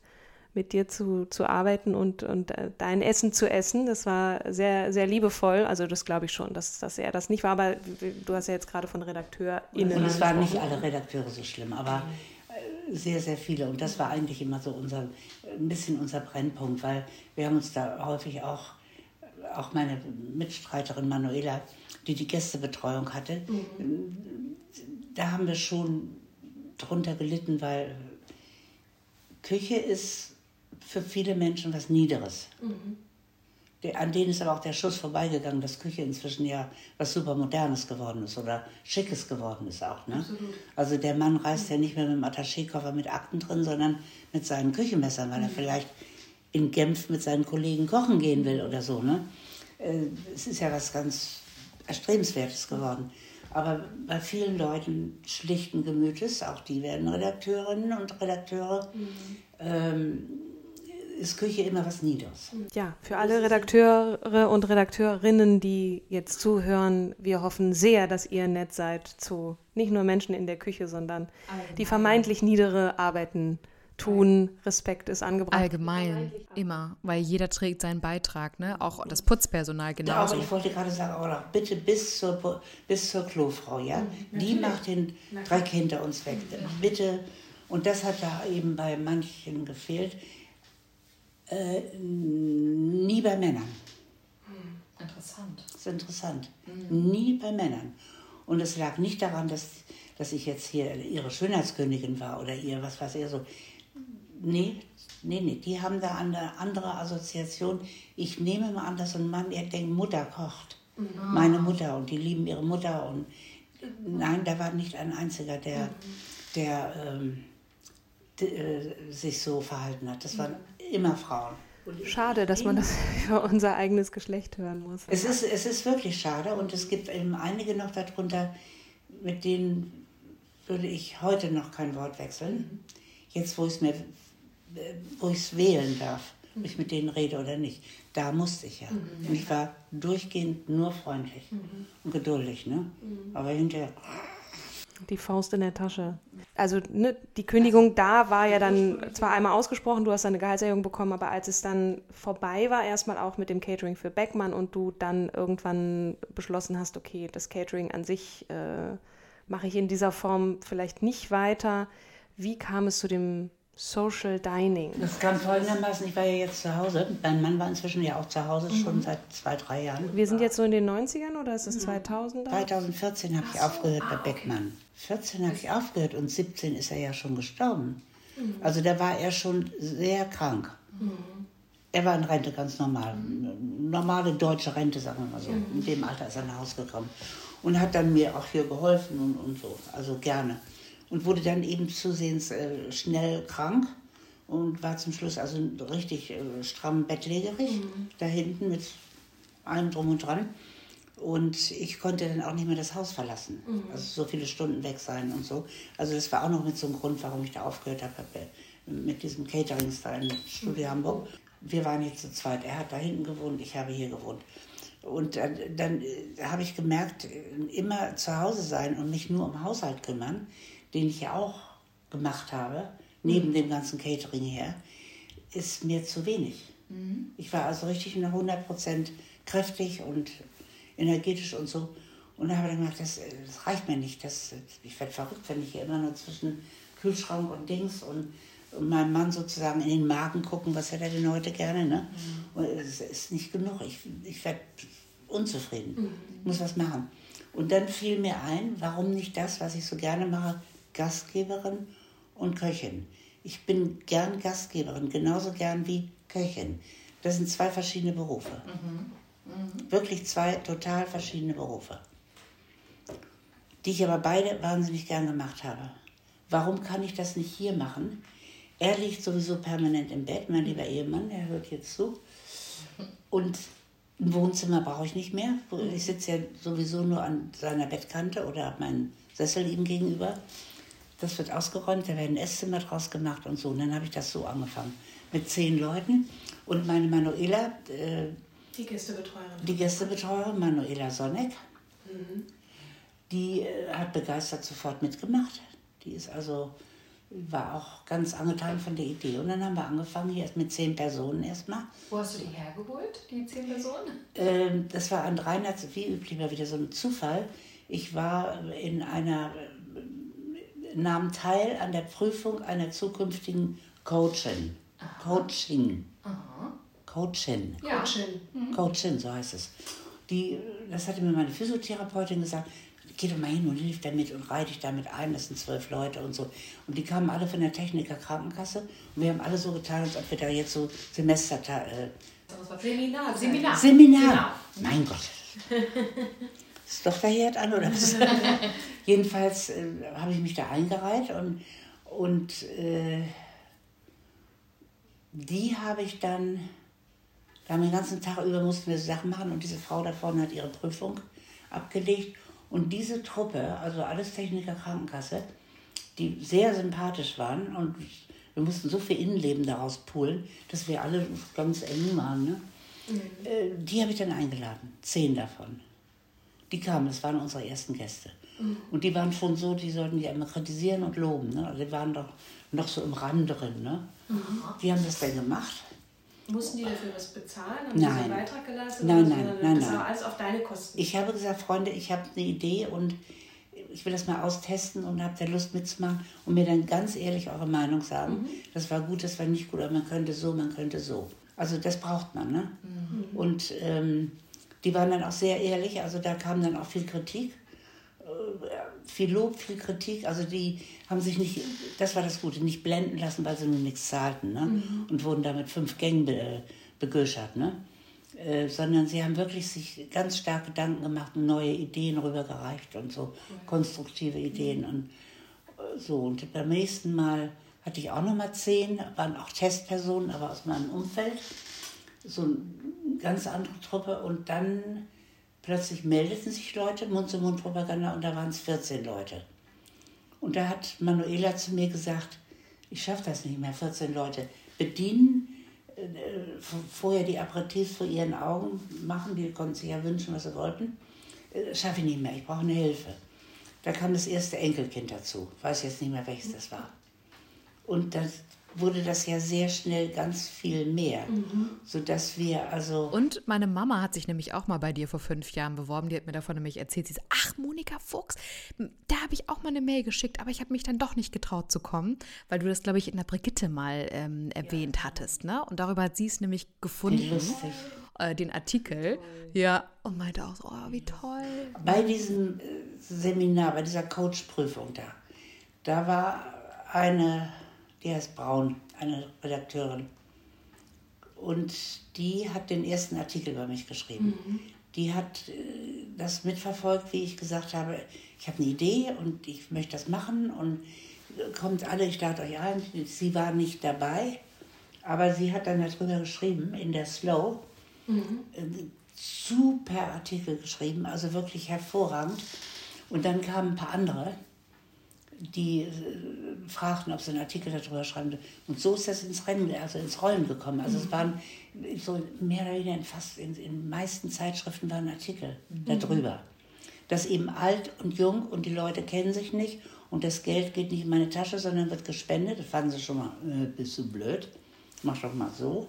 Speaker 1: mit dir zu, zu arbeiten und, und äh, dein Essen zu essen. Das war sehr, sehr liebevoll. Also das glaube ich schon, dass, dass er das nicht war. Aber du hast ja jetzt gerade von RedakteurInnen
Speaker 2: Und es waren nicht alle Redakteure so schlimm, aber äh, sehr, sehr viele. Und das war eigentlich immer so unser, ein bisschen unser Brennpunkt, weil wir haben uns da häufig auch, auch meine Mitstreiterin Manuela, die die Gästebetreuung hatte, da haben wir schon drunter gelitten, weil Küche ist für viele Menschen was Niederes. Der, an denen ist aber auch der Schuss vorbeigegangen, dass Küche inzwischen ja was super Modernes geworden ist oder Schickes geworden ist auch. Ne? Also der Mann reist ja nicht mehr mit dem Attachékoffer mit Akten drin, sondern mit seinen Küchenmessern, weil er vielleicht in Genf mit seinen Kollegen kochen gehen will oder so. Ne? Äh, Es ist ja was ganz Erstrebenswertes geworden. Aber bei vielen Leuten schlichten Gemütes, auch die werden Redakteurinnen und Redakteure, ähm, ist Küche immer was Niederes.
Speaker 1: Ja, für alle Redakteure und Redakteurinnen, die jetzt zuhören, wir hoffen sehr, dass ihr nett seid zu nicht nur Menschen in der Küche, sondern die vermeintlich niedere Arbeiten tun. Respekt ist angebracht.
Speaker 3: Allgemein, immer, weil jeder trägt seinen Beitrag, ne? Auch das Putzpersonal
Speaker 2: Ja,
Speaker 3: genauso.
Speaker 2: aber ich wollte gerade sagen, aber doch bitte bis zur, bis zur Klofrau, ja? Die macht den Dreck hinter uns weg. Bitte, und das hat da eben bei manchen gefehlt, äh, nie bei Männern.
Speaker 4: Interessant.
Speaker 2: Das ist interessant. Nie bei Männern. Und es lag nicht daran, dass, dass ich jetzt hier ihre Schönheitskönigin war oder ihr, was weiß ich, so. Nee, nee, nee, die haben da eine andere Assoziation. Ich nehme mal an, dass ein Mann, er denkt, Mutter kocht. Meine Mutter und die lieben ihre Mutter. Und nein, da war nicht ein einziger, der, der ähm, d- äh, sich so verhalten hat. Das waren immer Frauen.
Speaker 1: Schade, dass man das über unser eigenes Geschlecht hören muss.
Speaker 2: Es ist, es ist wirklich schade und es gibt eben einige noch darunter, mit denen würde ich heute noch kein Wort wechseln. Jetzt, wo ich es mir, wo ich es wählen darf, ob ich mit denen rede oder nicht. Da musste ich ja. Und ich war durchgehend nur freundlich und geduldig, ne? Aber hinterher,
Speaker 1: Die Faust in der Tasche. Also ne, die Kündigung da war ja dann zwar einmal ausgesprochen, du hast eine Gehaltserhöhung bekommen, aber als es dann vorbei war, erstmal auch mit dem Catering für Beckmann und du dann irgendwann beschlossen hast, okay, das Catering an sich äh, mache ich in dieser Form vielleicht nicht weiter. Wie kam es zu dem Social Dining?
Speaker 2: das kam folgendermaßen, ich war ja jetzt zu Hause. Mein Mann war inzwischen ja auch zu Hause, schon seit zwei, drei Jahren.
Speaker 1: Wir sind jetzt so in den 90ern oder ist es 2000er?
Speaker 2: 2014 habe ich aufgehört bei Beckmann. 14 habe ich aufgehört und 17 ist er ja schon gestorben. Also da war er schon sehr krank. Er war in Rente ganz normal. Normale deutsche Rente, sagen wir mal so. In dem Alter ist er nach Hause gekommen. Und hat dann mir auch hier geholfen und, und so. Also gerne. Und wurde dann eben zusehends äh, schnell krank und war zum Schluss also richtig äh, stramm bettlägerig. Da hinten mit allem drum und dran. Und ich konnte dann auch nicht mehr das Haus verlassen. Also so viele Stunden weg sein und so. Also das war auch noch mit so einem Grund, warum ich da aufgehört habe äh, mit diesem Catering-Style im Studio Hamburg. Wir waren jetzt zu zweit. Er hat da hinten gewohnt, ich habe hier gewohnt. Und dann, dann äh, habe ich gemerkt, äh, immer zu Hause sein und mich nur um Haushalt kümmern, den ich ja auch gemacht habe, neben dem ganzen Catering her, ist mir zu wenig. Ich war also richtig nur 100% kräftig und energetisch und so. Und da habe ich dann gedacht, das, äh, das reicht mir nicht. Das, ich werde verrückt, wenn ich hier immer nur zwischen Kühlschrank und Dings und, und meinem Mann sozusagen in den Magen gucken, was hätte er denn heute gerne. Ne? Und es ist nicht genug. Ich, ich werde unzufrieden. Ich muss was machen. Und dann fiel mir ein, warum nicht das, was ich so gerne mache, Gastgeberin und Köchin. Ich bin gern Gastgeberin, genauso gern wie Köchin. Das sind zwei verschiedene Berufe. Wirklich zwei total verschiedene Berufe. Die ich aber beide wahnsinnig gern gemacht habe. Warum kann ich das nicht hier machen? Er liegt sowieso permanent im Bett, mein lieber Ehemann, er hört jetzt zu. Und ein Wohnzimmer brauche ich nicht mehr. Ich sitze ja sowieso nur an seiner Bettkante oder habe meinen Sessel ihm gegenüber. Das wird ausgeräumt, da werden Esszimmer draus gemacht und so. Und dann habe ich das so angefangen. Mit zehn Leuten. Und meine Manuela, äh,
Speaker 4: Die Gästebetreuerin.
Speaker 2: die Gästebetreuerin, Manuela Sonneck, die äh, hat begeistert sofort mitgemacht. Die ist also, war auch ganz angetan von der Idee. Und dann haben wir angefangen, hier erst mit zehn Personen erstmal.
Speaker 4: Wo hast du die hergeholt, die zehn Personen?
Speaker 2: Ähm, das war an Reinhard, wie üblich mal wieder so ein Zufall. Ich war in einer, äh, nahm teil an der Prüfung einer zukünftigen Coachin. Coaching. Coachin.
Speaker 4: Ja. Schön.
Speaker 2: Coachin, so heißt es. Die, das hatte mir meine Physiotherapeutin gesagt. Geh doch mal hin und hilf damit und reite dich damit ein. Das sind zwölf Leute und so. Und die kamen alle von der Techniker Krankenkasse. Und wir haben alle so getan, als ob wir da jetzt so Semester. Äh,
Speaker 4: Seminar. Seminar.
Speaker 2: Seminar. Mein Gott. Ist doch verheert an, oder was? Jedenfalls äh, habe ich mich da eingereiht und, und äh, die habe ich dann, da haben wir den ganzen Tag über mussten wir Sachen machen und diese Frau da vorne hat ihre Prüfung abgelegt. Und diese Truppe, also alles Techniker Krankenkasse, die sehr sympathisch waren und wir mussten so viel Innenleben daraus poolen, dass wir alle ganz eng waren. Ne? Äh, die habe ich dann eingeladen, zehn davon. Die kamen, das waren unsere ersten Gäste. Und die waren schon so, die sollten die immer kritisieren und loben. Ne? Also die waren doch noch so im Rand drin. Ne? Die haben das dann gemacht.
Speaker 4: Mussten die dafür was bezahlen? Haben
Speaker 2: Nein.
Speaker 4: einen Beitrag geleistet?
Speaker 2: Nein, nein,
Speaker 4: Sondern
Speaker 2: nein,
Speaker 4: Das
Speaker 2: nein.
Speaker 4: war alles auf deine Kosten.
Speaker 2: Ich habe gesagt, Freunde, ich habe eine Idee und ich will das mal austesten und habe da Lust mitzumachen und mir dann ganz ehrlich eure Meinung sagen. Das war gut, das war nicht gut, aber man könnte so, man könnte so. Also das braucht man, ne? Und ähm, die waren dann auch sehr ehrlich, also da kam dann auch viel Kritik, viel Lob, viel Kritik. Also die haben sich nicht, das war das Gute, nicht blenden lassen, weil sie nur nichts zahlten, ne? Und wurden damit fünf Gängen be, begöschert, ne? Äh, sondern sie haben wirklich sich ganz stark Gedanken gemacht und neue Ideen rübergereicht und so konstruktive Ideen und äh, so. Und beim nächsten Mal hatte ich auch noch mal zehn, waren auch Testpersonen, aber aus meinem Umfeld, so eine ganz andere Truppe. Und dann plötzlich meldeten sich Leute, Mund-zu-Mund-Propaganda, und da waren es 14 Leute. Und da hat Manuela zu mir gesagt, ich schaffe das nicht mehr, 14 Leute bedienen, äh, vorher die Aperitifs vor ihren Augen machen, die konnten sich ja wünschen, was sie wollten, äh, schaffe ich nicht mehr, ich brauche eine Hilfe. Da kam das erste Enkelkind dazu, weiß jetzt nicht mehr, welches das war. Und dann wurde das ja sehr schnell ganz viel mehr, sodass wir also...
Speaker 3: Und meine Mama hat sich nämlich auch mal bei dir vor fünf Jahren beworben. Die hat mir davon nämlich erzählt. Sie sagt, ach, Monika Fuchs, da habe ich auch mal eine Mail geschickt, aber ich habe mich dann doch nicht getraut zu kommen, weil du das, glaube ich, in der Brigitte mal ähm, erwähnt hattest. Ne? Und darüber hat sie es nämlich gefunden,
Speaker 2: lustig.
Speaker 3: äh, den Artikel. Ja, und meinte auch so, oh, wie toll.
Speaker 2: bei diesem äh, Seminar, bei dieser Coachprüfung da, da war eine, die heißt Braun, eine Redakteurin. Und die hat den ersten Artikel über mich geschrieben. Die hat äh, das mitverfolgt, wie ich gesagt habe, ich habe eine Idee und ich möchte das machen und äh, kommt alle, ich lade euch ein. Sie war nicht dabei, aber sie hat dann darüber geschrieben in der Slow äh, super Artikel geschrieben, also wirklich hervorragend. Und dann kamen ein paar andere, die äh, fragten, ob sie einen Artikel darüber schreiben. Und so ist das ins Rennen, also ins Rollen gekommen. Also es waren so mehr oder weniger in fast in, den meisten Zeitschriften waren Artikel darüber. Dass eben alt und jung und die Leute kennen sich nicht und das Geld geht nicht in meine Tasche, sondern wird gespendet. Da fanden sie schon mal, äh, bist du blöd? Mach doch mal so.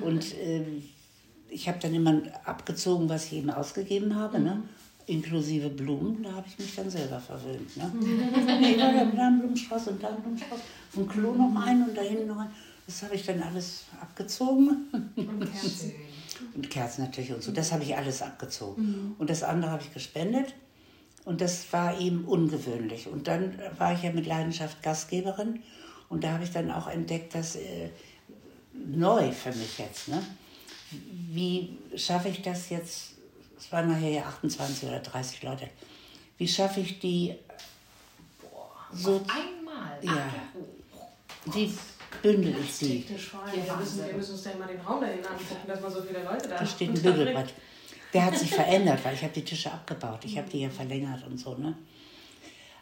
Speaker 2: Und ähm, ich habe dann immer abgezogen, was ich eben ausgegeben habe, ne? Inklusive Blumen. Da habe ich mich dann selber verwöhnt. Ne? nee, da einen Blumenstrauß und da einen Blumenstrauß. Vom Klo noch einen und da hinten noch einen. Das habe ich dann alles abgezogen.
Speaker 4: Und Kerzen.
Speaker 2: Und Kerzen natürlich und so. Das habe ich alles abgezogen. Und das andere habe ich gespendet. Und das war eben ungewöhnlich. Und dann war ich ja mit Leidenschaft Gastgeberin. Und da habe ich dann auch entdeckt, dass äh, neu für mich jetzt. Ne? Wie schaffe ich das jetzt? Es waren nachher ja 28 oder 30 Leute. Wie schaffe ich die so?
Speaker 4: Einmal.
Speaker 2: Ja. Wie bündel ich
Speaker 4: voll. Ja, wir, müssen, wir müssen uns dann mal den Raum dahin angucken, dass mal so viele Leute da
Speaker 2: Da steht ein Bügelbrett. Der hat sich verändert, weil ich habe die Tische abgebaut. Ich habe die ja verlängert und so. Ne?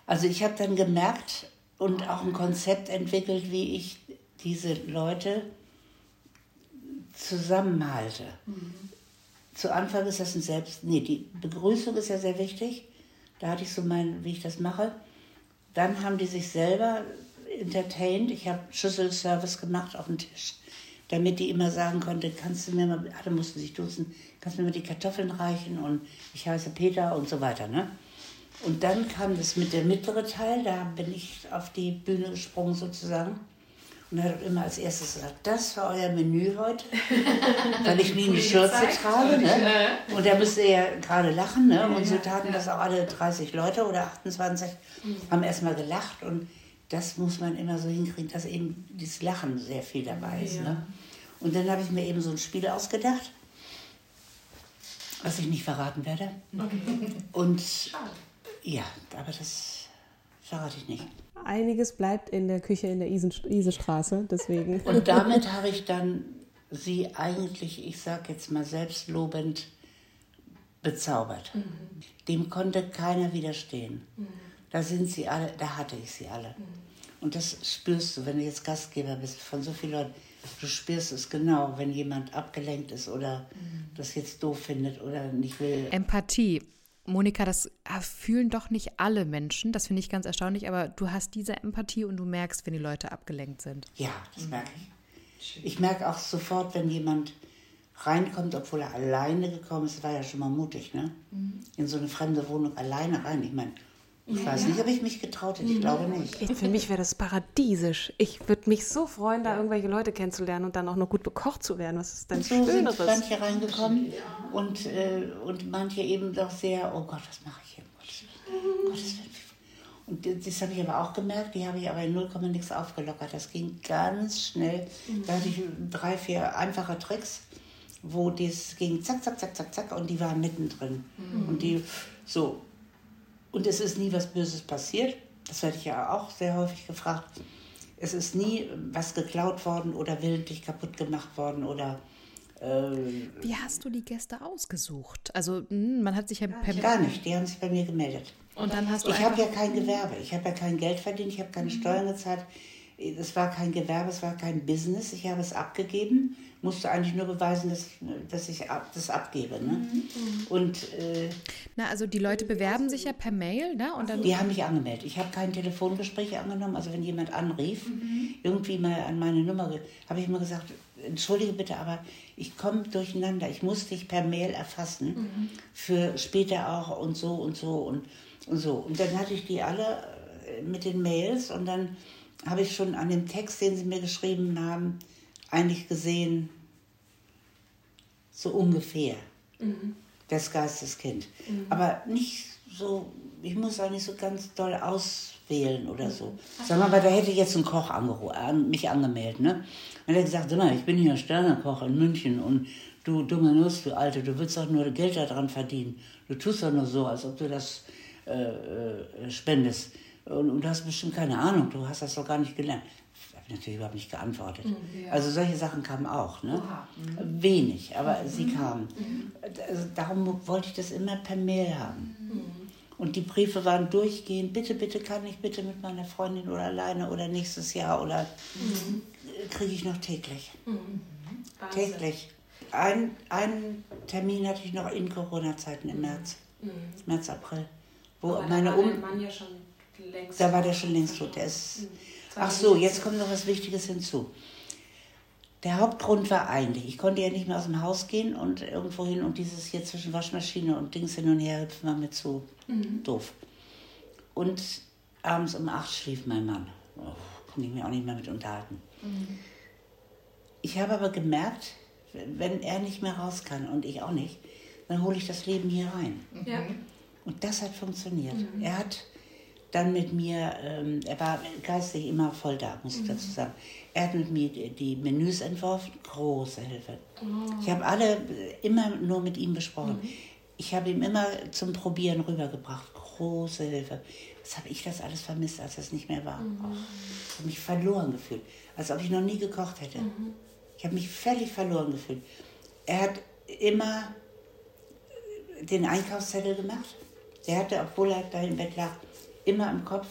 Speaker 2: Also ich habe dann gemerkt und auch ein Konzept entwickelt, wie ich diese Leute zusammenhalte. Zu Anfang ist das ein Selbst... Nee, die Begrüßung ist ja sehr wichtig. Da hatte ich so mein, wie ich das mache. Dann haben die sich selber entertained. Ich habe Schüsselservice gemacht auf dem Tisch, damit die immer sagen konnte, kannst du mir mal, alle mussten sich duzen, kannst du mir mal die Kartoffeln reichen und ich heiße Peter und so weiter. Ne? Und dann kam das mit der mittlere Teil, da bin ich auf die Bühne gesprungen sozusagen. Und er hat immer als erstes gesagt, das war euer Menü heute, weil ich nie eine Schürze trage. Ne? Und da müsste er ja gerade lachen. Ne? Und so taten das auch alle 30 Leute oder 28, haben erstmal gelacht. Und das muss man immer so hinkriegen, dass eben dieses Lachen sehr viel dabei ist. Ne? Und dann habe ich mir eben so ein Spiel ausgedacht, was ich nicht verraten werde. Und ja, aber das verrate ich nicht.
Speaker 1: Einiges bleibt in der Küche in der Isestraße, deswegen.
Speaker 2: Und damit habe ich dann sie eigentlich, ich sag jetzt mal selbstlobend, bezaubert. Dem konnte keiner widerstehen. Da sind sie alle, da hatte ich sie alle. Und das spürst du, wenn du jetzt Gastgeber bist von so vielen Leuten. Du spürst es genau, wenn jemand abgelenkt ist oder das jetzt doof findet oder nicht will.
Speaker 3: Empathie. Monika, das äh, fühlen doch nicht alle Menschen. Das finde ich ganz erstaunlich, aber du hast diese Empathie und du merkst, wenn die Leute abgelenkt sind.
Speaker 2: Ja, das merke ich. Ich merke auch sofort, wenn jemand reinkommt, obwohl er alleine gekommen ist, war ja schon mal mutig, ne? In so eine fremde Wohnung alleine rein. Ich meine, ich weiß nicht, ob ich mich getraut hätte. Ich glaube nicht.
Speaker 1: Ich, für mich wäre das paradiesisch. Ich würde mich so freuen, da irgendwelche Leute kennenzulernen und dann auch noch gut bekocht zu werden. Was ist denn
Speaker 2: Und so sind
Speaker 1: Schöneres?
Speaker 2: manche reingekommen und, äh, und manche eben doch sehr, oh Gott, was mache ich hier? Gottes Willen. Und das habe ich aber auch gemerkt, die habe ich aber in 0, nichts aufgelockert. Das ging ganz schnell. Da hatte ich drei, vier einfache Tricks, wo das ging zack, zack, zack, zack, zack und die waren mittendrin. Und die so. Und es ist nie was Böses passiert. Das werde ich ja auch sehr häufig gefragt. Es ist nie was geklaut worden oder willentlich kaputt gemacht worden oder äh,
Speaker 3: Wie hast du die Gäste ausgesucht? Also, mh, man hat sich ja per
Speaker 2: gar nicht. Die haben sich bei mir gemeldet.
Speaker 3: Und dann hast du
Speaker 2: Ich habe ja kein Gewerbe, ich habe ja kein Geld verdient, ich habe keine Steuern gezahlt. Es war kein Gewerbe, es war kein Business. Ich habe es abgegeben, musste eigentlich nur beweisen, dass, dass ich ab, das abgebe. Ne? Und äh,
Speaker 3: na, also die Leute bewerben sich ja per Mail, ne? Und dann
Speaker 2: die haben mich angemeldet. Ich habe kein Telefongespräch angenommen. Also wenn jemand anrief, irgendwie mal an meine Nummer, habe ich immer gesagt, entschuldige bitte, aber ich komme durcheinander. Ich muss dich per Mail erfassen für später auch und so und so und, und so. Und dann hatte ich die alle äh, mit den Mails und dann habe ich schon an dem Text, den sie mir geschrieben haben, eigentlich gesehen, so ungefähr das Geisteskind. Aber nicht so, ich muss auch nicht so ganz doll auswählen oder so. Sag mal, aber da hätte jetzt ein Koch an, mich angemeldet, ne? Und er hat gesagt, sag mal, ich bin hier Sternekoch in München und du dumme Nuss, du Alte, du willst doch nur Geld daran verdienen. Du tust doch nur so, als ob du das äh, äh, spendest. Und, und du hast bestimmt keine Ahnung, du hast das doch gar nicht gelernt. Ich habe natürlich überhaupt nicht geantwortet. Also solche Sachen kamen auch, ne? Wenig, aber sie kamen. Also darum wollte ich das immer per Mail haben. Und die Briefe waren durchgehend, bitte, bitte kann ich bitte mit meiner Freundin oder alleine oder nächstes Jahr oder kriege ich noch täglich. Täglich. Ein, einen Termin hatte ich noch in Corona-Zeiten im März. März, April. Wo
Speaker 4: Aber
Speaker 2: meine
Speaker 4: war
Speaker 2: um
Speaker 4: Mann ja schon längst.
Speaker 2: da war der schon längst tot. Der ist Ach so, jetzt kommt noch was Wichtiges hinzu. Der Hauptgrund war eigentlich, ich konnte ja nicht mehr aus dem Haus gehen und irgendwo hin und dieses hier zwischen Waschmaschine und Dings hin und her hüpfen war mir zu doof. Und abends um acht schlief mein Mann. Oh, konnte ich mir auch nicht mehr mit unterhalten. Ich habe aber gemerkt, wenn er nicht mehr raus kann und ich auch nicht, dann hole ich das Leben hier rein.
Speaker 4: Ja.
Speaker 2: Und das hat funktioniert. Er hat dann mit mir, ähm, er war geistig immer voll da, muss ich dazu sagen. Er hat mit mir die, Menüs entworfen, große Hilfe. Ich habe alle äh, immer nur mit ihm besprochen. Ich habe ihm immer zum Probieren rübergebracht, große Hilfe. Was habe ich das alles vermisst, als das nicht mehr war? Oh, ich habe mich verloren gefühlt, als ob ich noch nie gekocht hätte. Ich habe mich völlig verloren gefühlt. Er hat immer den Einkaufszettel gemacht. Der hatte, obwohl er da im Bett lag, immer im Kopf,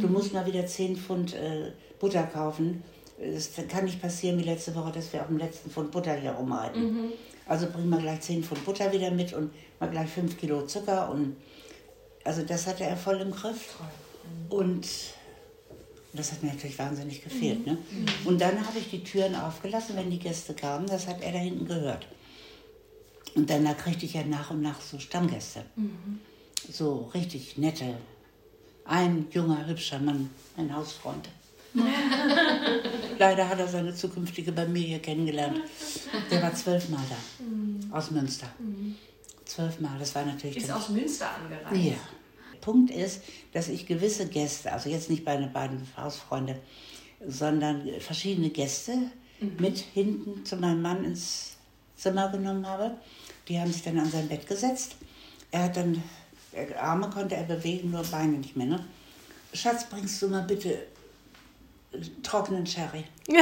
Speaker 2: du musst mal wieder 10 Pfund äh, Butter kaufen. Es kann nicht passieren wie letzte Woche, dass wir auf dem letzten Pfund Butter hier rumreiten. Also bring mal gleich 10 Pfund Butter wieder mit und mal gleich 5 Kilo Zucker. Und also das hatte er voll im Griff. Und das hat mir natürlich wahnsinnig gefehlt. Ne? Und dann habe ich die Türen aufgelassen, wenn die Gäste kamen. Das hat er da hinten gehört. Und dann da kriegte ich ja nach und nach so Stammgäste. So richtig nette. Ein junger, hübscher Mann, ein Hausfreund. Leider hat er seine zukünftige bei mir hier kennengelernt. Der war zwölfmal da. Aus Münster. Zwölfmal, das war natürlich
Speaker 4: Ist aus Münster angereist.
Speaker 2: ja. Punkt ist, dass ich gewisse Gäste, also jetzt nicht meine beiden Hausfreunde, sondern verschiedene Gäste mit hinten zu meinem Mann ins Zimmer genommen habe. Die haben sich dann an sein Bett gesetzt. Er hat dann, Arme konnte er bewegen, nur Beine nicht mehr. Ne? Schatz, bringst du mal bitte äh, trockenen Sherry.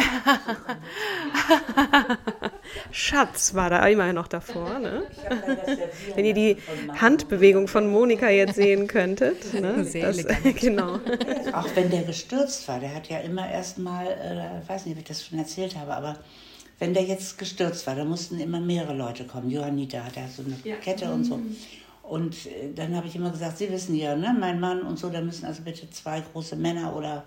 Speaker 1: Schatz war da immerhin noch davor, ne? Wenn ihr die Handbewegung von Monika jetzt sehen könntet. Ne?
Speaker 3: Sehr
Speaker 1: Das, genau.
Speaker 2: Auch wenn der gestürzt war, der hat ja immer erstmal, äh, ich weiß nicht, ob ich das schon erzählt habe, aber wenn der jetzt gestürzt war, dann mussten immer mehrere Leute kommen. Johannita hat ja so eine
Speaker 4: Ja.
Speaker 2: Kette und so. Und äh, dann habe ich immer gesagt, Sie wissen ja, ne, mein Mann und so, da müssen also bitte zwei große Männer oder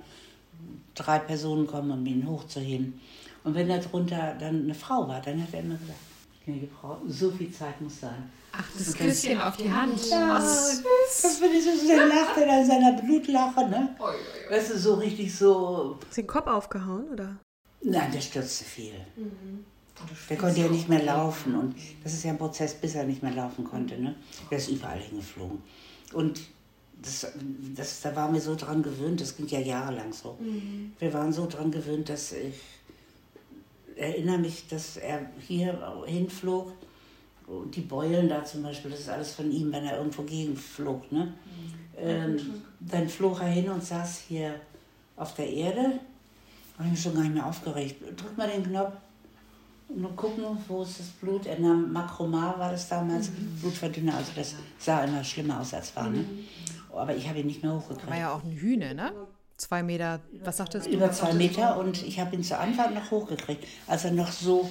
Speaker 2: drei Personen kommen, um ihn hochzuheben. Und wenn da drunter dann eine Frau war, dann hat er immer gesagt, gnädige Frau, so viel Zeit muss sein.
Speaker 3: Ach, das Küsschen auf die Hand.
Speaker 2: Das finde ich so, dann lacht er da in seiner Blutlache, ne? Weißt du, so richtig so,
Speaker 1: Ist den Kopf aufgehauen, oder?
Speaker 2: Nein, der stürzte viel. Der konnte ja nicht mehr laufen. Und das ist ja ein Prozess, bis er nicht mehr laufen konnte. Ne? Der ist überall hingeflogen. Und das, das, da waren wir so dran gewöhnt, das ging ja jahrelang so. Wir waren so dran gewöhnt, dass ich erinnere mich, dass er hier hinflog. Und die Beulen da zum Beispiel, das ist alles von ihm, wenn er irgendwo gegenflog. Ne? Ähm, dann flog er hin und saß hier auf der Erde. Habe ich mich schon gar nicht mehr aufgeregt. Drück mal den Knopf und nur gucken, wo ist das Blut. Er nahm Makromar, war das damals, Blutverdünner. Also das sah immer schlimmer aus als war. Ne? Aber ich habe ihn nicht mehr hochgekriegt.
Speaker 3: War ja auch ein Hühne, ne? Zwei Meter, was sagtest du?
Speaker 2: Über zwei Meter und ich habe ihn zu Anfang noch hochgekriegt, als er noch so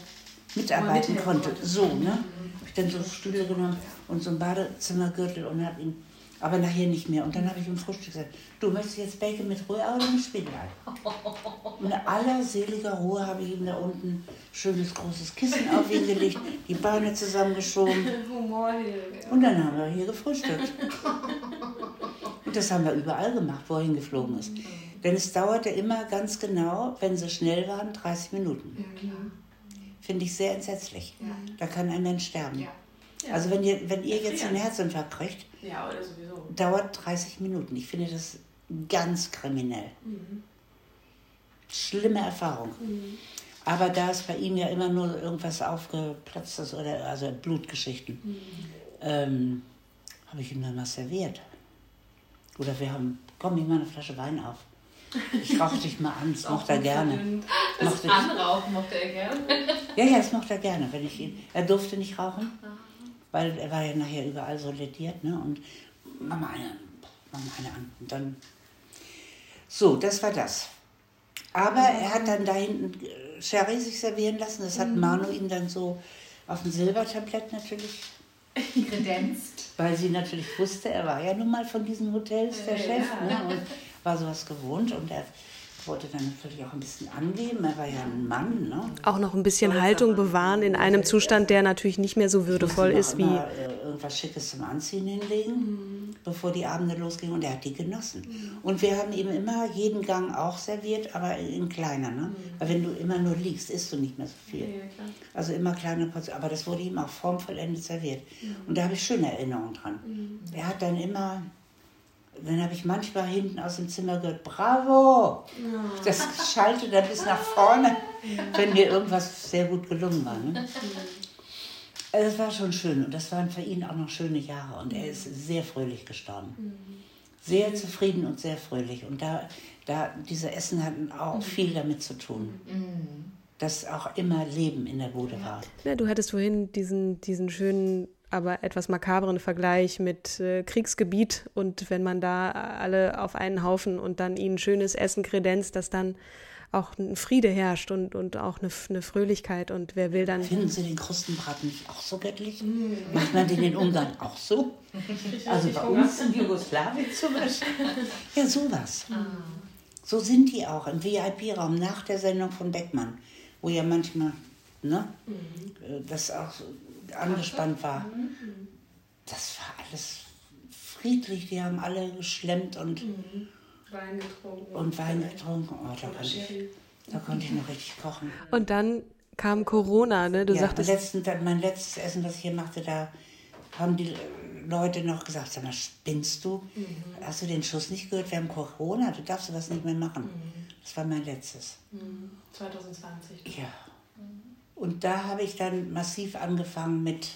Speaker 2: mitarbeiten konnte. So, ne? Ich dann so Stühle genommen und so ein Badezimmergürtel und habe ihn, aber nachher nicht mehr. Und dann habe ich im Frühstück gesagt, du möchtest jetzt Bacon mit Rührei oder mit Spiegelei? Und in aller seliger Ruhe habe ich ihm da unten ein schönes großes Kissen auf ihn gelegt, die Beine zusammengeschoben und dann haben wir hier gefrühstückt. Und das haben wir überall gemacht, wo er hingeflogen ist. Denn es dauerte immer ganz genau, wenn sie schnell waren, 30 Minuten. Finde ich sehr entsetzlich. Da kann ein Mensch sterben. Also wenn ihr, wenn ihr jetzt einen Herzinfarkt kriegt,
Speaker 4: Ja, oder sowieso.
Speaker 2: Dauert 30 Minuten. Ich finde das ganz kriminell. Schlimme Erfahrung. Aber da es bei ihm ja immer nur irgendwas aufgeplatzt ist oder also Blutgeschichten, ähm, habe ich ihm dann was serviert. Oder wir haben, komm, ich mal eine Flasche Wein auf. Ich rauche dich mal an, das mochte er gerne.
Speaker 4: Das
Speaker 2: Mochte.
Speaker 4: Anrauchen mochte er gern.
Speaker 2: Ja, ja, das mochte er gerne. Wenn ich ihn, er durfte nicht rauchen, weil er war ja nachher überall so lediert. Ne? Und Mama eine, Mama eine an. Und dann, so, das war das. Aber er hat dann da hinten äh, Sherry sich servieren lassen. Das hat Manu ihm dann so auf dem Silbertablett natürlich,
Speaker 4: Kredenzt.
Speaker 2: weil sie natürlich wusste, er war ja nun mal von diesen Hotels der Chef ne? und war sowas gewohnt. Und er wollte dann natürlich auch ein bisschen angeben. Er war ja ein Mann, ne?
Speaker 1: Auch noch ein bisschen Haltung bewahren in einem Zustand, der natürlich nicht mehr so würdevoll ist wie.
Speaker 2: Äh, irgendwas Schickes zum Anziehen hinlegen, bevor die Abende losgingen. Und er hat die genossen. Und wir haben ihm immer jeden Gang auch serviert, aber in kleiner. Ne? Weil wenn du immer nur liegst, isst du nicht mehr so viel. Also immer kleine Portionen. Aber das wurde ihm auch formvollendet serviert. Und da habe ich schöne Erinnerungen dran. Er hat dann immer dann habe ich manchmal hinten aus dem Zimmer gehört, bravo! Das schallte dann bis nach vorne, wenn mir irgendwas sehr gut gelungen war. Ne? Also Es war schon schön und das waren für ihn auch noch schöne Jahre und er ist sehr fröhlich gestorben. Sehr zufrieden und sehr fröhlich. Und da, da diese Essen hatten auch viel damit zu tun. Dass auch immer Leben in der Bude war.
Speaker 1: Ja, du hattest vorhin diesen, diesen schönen, aber etwas makabren Vergleich mit äh, Kriegsgebiet und wenn man da alle auf einen Haufen und dann ihnen schönes Essen kredenzt, dass dann auch ein Friede herrscht und, und auch eine, eine Fröhlichkeit und wer will dann.
Speaker 2: Finden Sie den Krustenbraten nicht auch so göttlich? Macht man den in Ungarn auch so? Also bei uns in Jugoslawien zum Beispiel. Ja, sowas. So sind die auch im VIP-Raum nach der Sendung von Beckmann, wo ja manchmal ne, äh, das auch so angespannt war. Das war alles friedlich, die haben alle geschlemmt und,
Speaker 4: Wein getrunken.
Speaker 2: und Wein getrunken. Oh, da, konnte ich, da konnte ich noch richtig kochen.
Speaker 1: Und dann kam Corona, ne? Du
Speaker 2: ja,
Speaker 1: sagtest,
Speaker 2: letzten, mein letztes Essen, was ich hier machte, da haben die Leute noch gesagt, sag mal, spinnst du? Hast du den Schuss nicht gehört? Wir haben Corona, du darfst sowas nicht mehr machen. Das war mein letztes.
Speaker 4: 2020.
Speaker 2: Ja. Und da habe ich dann massiv angefangen mit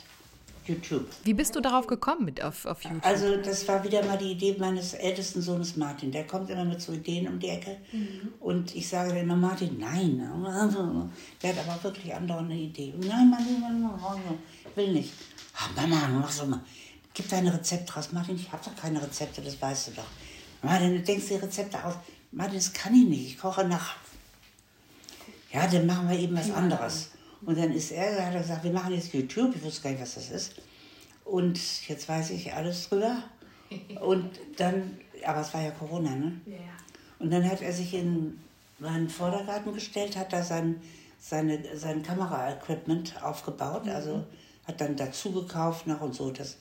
Speaker 2: YouTube.
Speaker 3: Wie bist du darauf gekommen mit auf, auf YouTube?
Speaker 2: Also das war wieder mal die Idee meines ältesten Sohnes Martin. Der kommt immer mit so Ideen um die Ecke. Und ich sage dann immer, Martin, nein. Der hat aber wirklich andauernd eine Idee. Nein, Martin, Mann, Mann, Mann, ich will nicht. Ah, Mama, mach so mal. Gib dein Rezept raus. Martin, ich habe doch keine Rezepte, das weißt du doch. Martin, du denkst die Rezepte aus. Martin, das kann ich nicht. Ich koche nach. Ja, dann machen wir eben was anderes. Und dann ist er, hat er gesagt, wir machen jetzt YouTube. Ich wusste gar nicht, was das ist. Und jetzt weiß ich alles drüber. Und dann, aber es war ja Corona, ne?
Speaker 4: Ja.
Speaker 2: Und dann hat er sich in meinen Vordergarten gestellt, hat da sein, seine, sein Kameraequipment aufgebaut, also hat dann dazu gekauft noch und so. Das.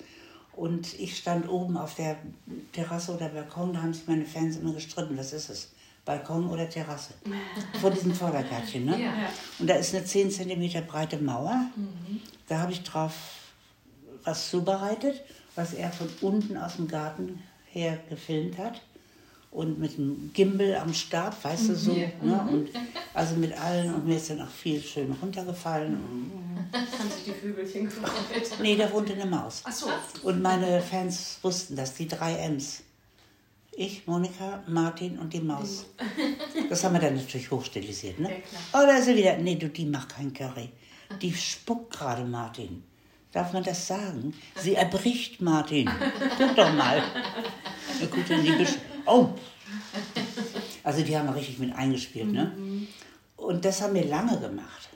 Speaker 2: Und ich stand oben auf der Terrasse oder Balkon, da haben sich meine Fans immer gestritten, was ist es? Balkon oder Terrasse? Vor diesem Vordergärtchen, ne? Und da ist eine 10 cm breite Mauer. Da habe ich drauf was zubereitet, was er von unten aus dem Garten her gefilmt hat. Und mit einem Gimbal am Stab, weißt du, so. Ne? Und also mit allen. Und mir ist dann auch viel schön runtergefallen. Und,
Speaker 4: Haben sich die Vögelchen gefreut.
Speaker 2: nee, da wohnte eine Maus.
Speaker 4: Ach so.
Speaker 2: Und meine Fans wussten das, die drei M's. Ich, Monika, Martin und die Maus. Das haben wir dann natürlich hochstilisiert, ne? Oh, da ist sie wieder. Nee, du, die macht kein Curry. Die spuckt gerade, Martin. Darf man das sagen? Sie erbricht Martin. Guck doch mal. Ja, gut, dann die Oh! Also die haben wir richtig mit eingespielt, ne? Und das haben wir lange gemacht.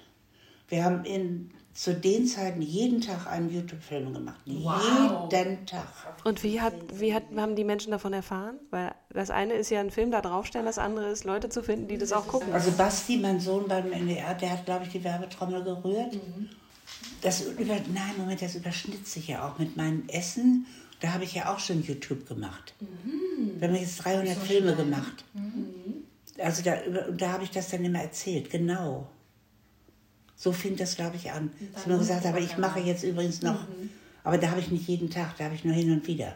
Speaker 2: Wir haben in, zu den Zeiten jeden Tag einen YouTube-Film gemacht. Jeden Tag.
Speaker 1: und wie, hat, wie hat, haben die Menschen davon erfahren? Weil das eine ist ja ein Film da draufstellen, das andere ist Leute zu finden, die das auch gucken.
Speaker 2: Also Basti, mein Sohn beim NDR, der hat, glaube ich, die Werbetrommel gerührt. Das über, nein, Moment, das überschnitt sich ja auch mit meinem Essen. Da habe ich ja auch schon YouTube gemacht. Wir haben jetzt 300 Filme gemacht. Also da, da habe ich das dann immer erzählt, genau. So fing das, glaube ich, an. Dass ich mir gesagt habe, ich mache jetzt übrigens noch, aber da habe ich nicht jeden Tag, da habe ich nur hin und wieder.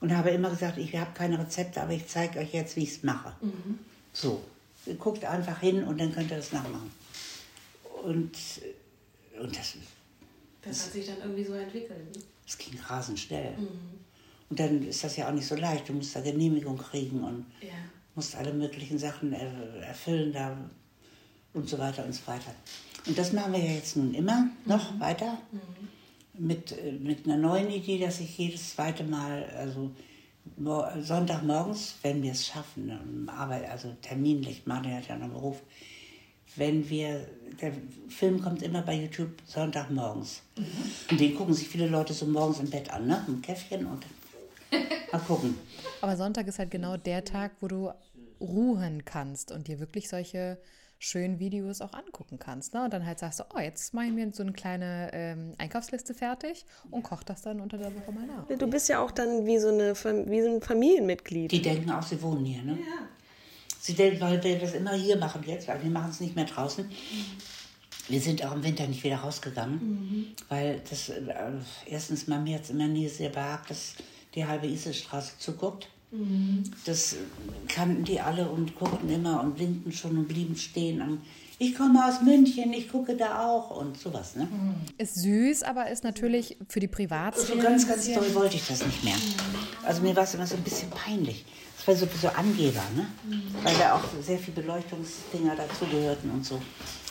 Speaker 2: Und habe immer gesagt, ich habe keine Rezepte, aber ich zeige euch jetzt, wie ich es mache. So, ihr guckt einfach hin und dann könnt ihr das nachmachen. Und, und das,
Speaker 4: Das hat sich dann irgendwie so entwickelt. Ne?
Speaker 2: das ging rasend schnell. Und dann ist das ja auch nicht so leicht. Du musst da Genehmigung kriegen und
Speaker 4: Ja.
Speaker 2: musst alle möglichen Sachen er, erfüllen da und so weiter und so weiter. Und das machen wir ja jetzt nun immer noch weiter mit, äh, mit einer neuen Idee, dass ich jedes zweite Mal, also mor- Sonntagmorgens, wenn wir es schaffen, ne, Arbeit, also terminlich, Martin hat ja noch einen Beruf, wenn wir, der Film kommt immer bei YouTube Sonntagmorgens. Und den gucken sich viele Leute so morgens im Bett an, ne? Ein Käffchen und mal gucken.
Speaker 3: Aber Sonntag ist halt genau der Tag, wo du ruhen kannst und dir wirklich solche schönen Videos auch angucken kannst. Ne? Und dann halt sagst du, oh, jetzt mache ich mir so eine kleine ähm, Einkaufsliste fertig und koche das dann unter der Woche mal nach.
Speaker 1: Du bist ja auch dann wie so, eine, wie so ein Familienmitglied.
Speaker 2: Die denken auch, sie wohnen hier, ne? Sie denken, weil wir das immer hier machen jetzt, weil wir machen es nicht mehr draußen. Wir sind auch im Winter nicht wieder rausgegangen, weil das äh, erstens mal mir jetzt immer nie sehr behagt, dass die halbe Iselstraße zuguckt. Das kannten die alle und guckten immer und winkten schon und blieben stehen. Und ich komme aus München, ich gucke da auch und sowas, ne?
Speaker 3: Ist süß, aber ist natürlich für die Privatsphäre.
Speaker 2: So ganz, ganz doll wollte ich das nicht mehr. Also mir war es immer so ein bisschen peinlich. War so, so Angeber, ne? Weil da auch sehr viele Beleuchtungsdinger dazugehörten und so.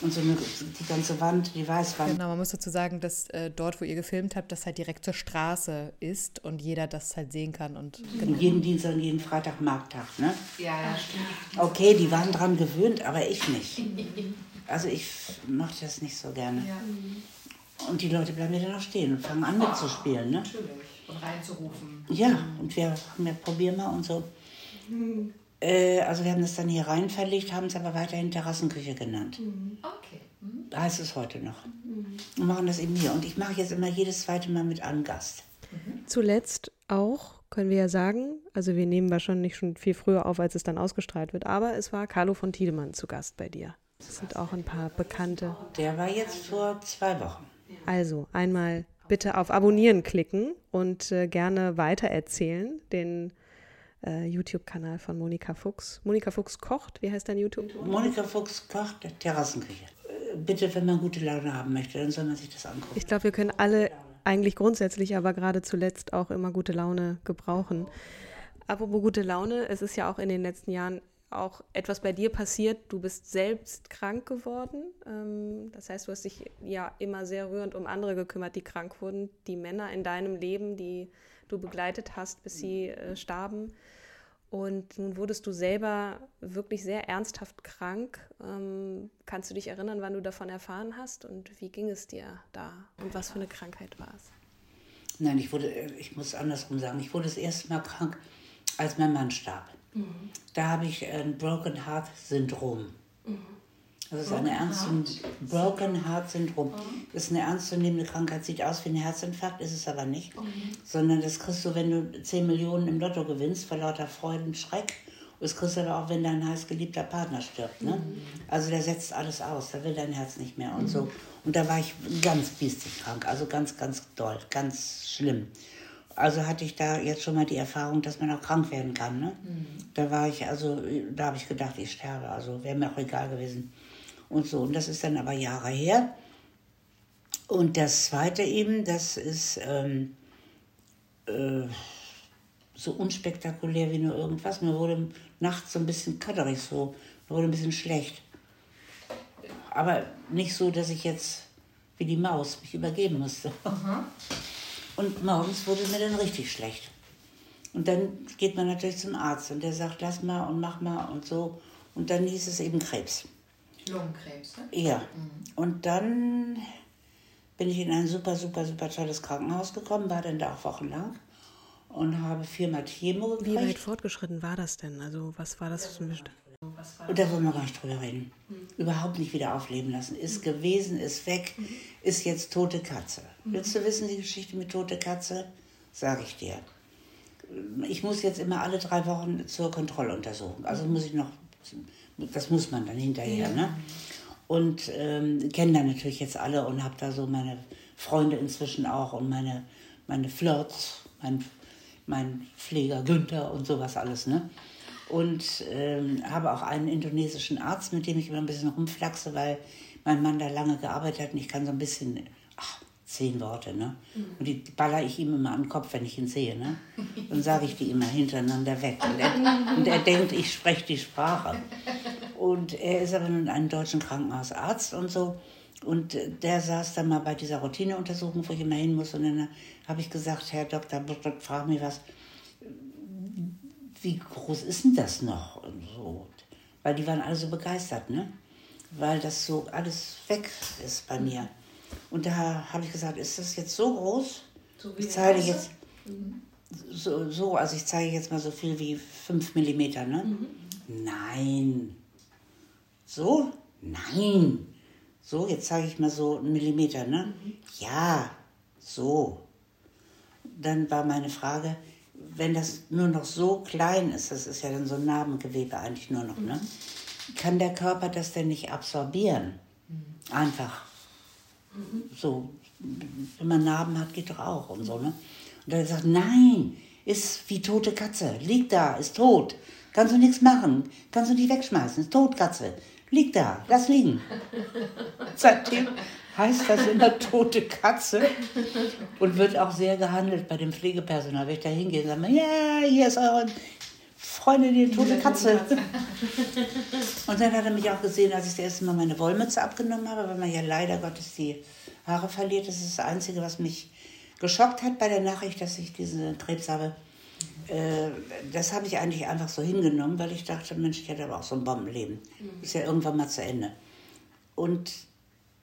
Speaker 2: Und so eine, die ganze Wand, die Weißwand.
Speaker 3: Genau, man muss dazu sagen, dass äh, dort, wo ihr gefilmt habt, das halt direkt zur Straße ist und jeder das halt sehen kann. Und
Speaker 2: Und jeden Dienstag und jeden Freitag Markttag, ne? Ja, ja, stimmt. Okay, die waren dran gewöhnt, aber ich nicht. Also ich mache das nicht so gerne. Und die Leute bleiben ja dann auch stehen und fangen an mitzuspielen, ne?
Speaker 4: Und reinzurufen.
Speaker 2: Ja, und wir haben ja, probieren mal und Äh, also wir haben das dann hier rein verlegt, haben es aber weiterhin Terrassenküche genannt.
Speaker 4: Okay.
Speaker 2: Da heißt es heute noch. Und machen das eben hier. Und ich mache jetzt immer jedes zweite Mal mit einem Gast.
Speaker 1: Zuletzt auch, können wir ja sagen, also wir nehmen wahrscheinlich schon viel früher auf, als es dann ausgestrahlt wird, aber es war Carlo von Tiedemann zu Gast bei dir. Das sind auch ein paar bekannte.
Speaker 2: Der war jetzt vor zwei Wochen.
Speaker 1: Also einmal bitte auf Abonnieren klicken und äh, gerne weitererzählen, den äh, YouTube-Kanal von Monika Fuchs. Monika Fuchs kocht, wie heißt dein YouTube?
Speaker 2: Monika Fuchs kocht Terrassenküche. Äh, Bitte, wenn man gute Laune haben möchte, dann soll man sich das angucken.
Speaker 1: Ich glaube, wir können alle eigentlich grundsätzlich, aber gerade zuletzt auch immer gute Laune gebrauchen. Apropos gute Laune, es ist ja auch in den letzten Jahren auch etwas bei dir passiert. Du bist selbst krank geworden. Ähm, das heißt, du hast dich ja immer sehr rührend um andere gekümmert, die krank wurden. Die Männer in deinem Leben, die du begleitet hast, bis sie äh, starben. Und nun wurdest du selber wirklich sehr ernsthaft krank. Ähm, kannst du dich erinnern, wann du davon erfahren hast und wie ging es dir da und was für eine Krankheit war es?
Speaker 2: Nein, ich wurde, äh, ich muss andersrum sagen, ich wurde das erste Mal krank, als mein Mann starb. Da habe ich ein Broken Heart Syndrom. Das ist eine ernste Broken Heart Syndrom. Das ist eine ernstzunehmende Krankheit, sieht aus wie ein Herzinfarkt, ist es aber nicht. Sondern das kriegst du, wenn du 10 Millionen im Lotto gewinnst, vor lauter Freude und Schreck. Und das kriegst du aber auch, wenn dein heißgeliebter Partner stirbt. Ne? Also der setzt alles aus, da will dein Herz nicht mehr und so. Und da war ich ganz biestig krank, also ganz, ganz doll, ganz schlimm. Also hatte ich da jetzt schon mal die Erfahrung, dass man auch krank werden kann. Ne? Da war ich, also da habe ich gedacht, ich sterbe. Also wäre mir auch egal gewesen. Und so. Und das ist dann aber Jahre her. Und das zweite eben, das ist ähm, äh, so unspektakulär wie nur irgendwas. Mir wurde nachts so ein bisschen kadderig, so, mir wurde ein bisschen schlecht. Aber nicht so, dass ich jetzt wie die Maus mich übergeben musste. Und morgens wurde mir dann richtig schlecht. Und dann geht man natürlich zum Arzt und der sagt, lass mal und mach mal und so. Und dann hieß es eben Krebs.
Speaker 4: Lungenkrebs, ne?
Speaker 2: Ja. Und dann bin ich in ein super, super, super tolles Krankenhaus gekommen, war dann da auch wochenlang und habe viermal Chemo
Speaker 1: Wie weit
Speaker 2: gekriegt.
Speaker 1: fortgeschritten war das denn? Also was war das für ein Best-
Speaker 2: Und da wollen wir gar nicht drüber reden. Überhaupt nicht wieder aufleben lassen. Ist gewesen, ist weg, ist jetzt tote Katze. Willst du wissen, die Geschichte mit tote Katze? Sag ich dir. Ich muss jetzt immer alle drei Wochen zur Kontrolluntersuchung. Also muss ich noch, das muss man dann hinterher. Ne? Und ähm, kenne da natürlich jetzt alle und habe da so meine Freunde inzwischen auch und meine, meine Flirts, mein, mein Pfleger Günther und sowas alles. Ne? Und ähm, habe auch einen indonesischen Arzt, mit dem ich immer ein bisschen rumflaxe, weil mein Mann da lange gearbeitet hat und ich kann so ein bisschen, zehn Worte, ne? Und die baller ich ihm immer an den Kopf, wenn ich ihn sehe, ne? Dann sage ich die immer hintereinander weg. Und er, und er denkt, ich spreche die Sprache. Und er ist aber nun in einem deutschen Krankenhausarzt und so. Und äh, der saß dann mal bei dieser Routineuntersuchung, wo ich immer hin muss. Und dann habe ich gesagt, Herr Dr. Buschert, frag mich was, wie groß ist denn das noch? Und so. Weil die waren alle so begeistert, ne? Weil das so alles weg ist bei mir. Und da habe ich gesagt, ist das jetzt so groß? ich zeige jetzt so, so, also ich zeige jetzt mal so viel wie 5 Millimeter, ne? Nein. So? Nein. So, jetzt zeige ich mal so einen Millimeter, ne? Ja, so. Dann war meine Frage, wenn das nur noch so klein ist, das ist ja dann so ein Narbengewebe eigentlich nur noch, ne? Kann der Körper das denn nicht absorbieren? Einfach. So, wenn man Narben hat, geht doch auch und so, ne? Und er hat gesagt, nein, ist wie tote Katze, liegt da, ist tot. Kannst du nichts machen, kannst du nicht wegschmeißen, ist tot, Katze. Liegt da, lass liegen. Seitdem heißt das immer tote Katze und wird auch sehr gehandelt bei dem Pflegepersonal. Wenn ich da hingehe, sagen wir, ja, hier ist eure Freundin, die tote Katze. Und dann hat er mich auch gesehen, als ich das erste Mal meine Wollmütze abgenommen habe, weil man ja leider Gottes die Haare verliert. Das ist das Einzige, was mich geschockt hat bei der Nachricht, dass ich diesen Krebs habe. Äh, das habe ich eigentlich einfach so hingenommen, weil ich dachte, Mensch, ich hätte aber auch so ein Bombenleben. Ist ja irgendwann mal zu Ende. Und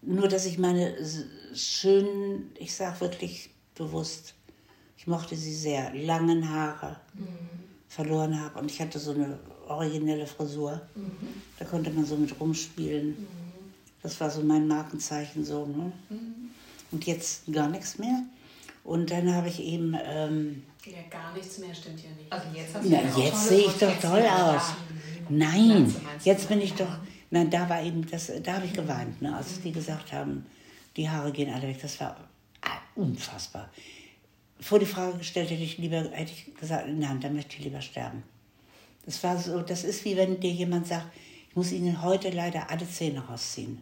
Speaker 2: nur, dass ich meine schönen, ich sage wirklich bewusst, ich mochte sie sehr, langen Haare verloren habe. Und ich hatte so eine originelle Frisur. Da konnte man so mit rumspielen. Das war so mein Markenzeichen so. Ne? Und jetzt gar nichts mehr. Und dann habe ich eben... Ähm,
Speaker 4: Ja, gar nichts mehr stimmt ja nicht.
Speaker 3: Also jetzt hast
Speaker 2: na, jetzt sehe ich doch toll aus. Nein, jetzt bin ich doch. Nein, da war eben das, da habe ich geweint, ne, als die gesagt haben, die Haare gehen alle weg. Das war ah, unfassbar. Vor die Frage gestellt hätte ich lieber, hätte ich gesagt, nein, da möchte ich lieber sterben. Das war so, das ist wie wenn dir jemand sagt, ich muss Ihnen heute leider alle Zähne rausziehen,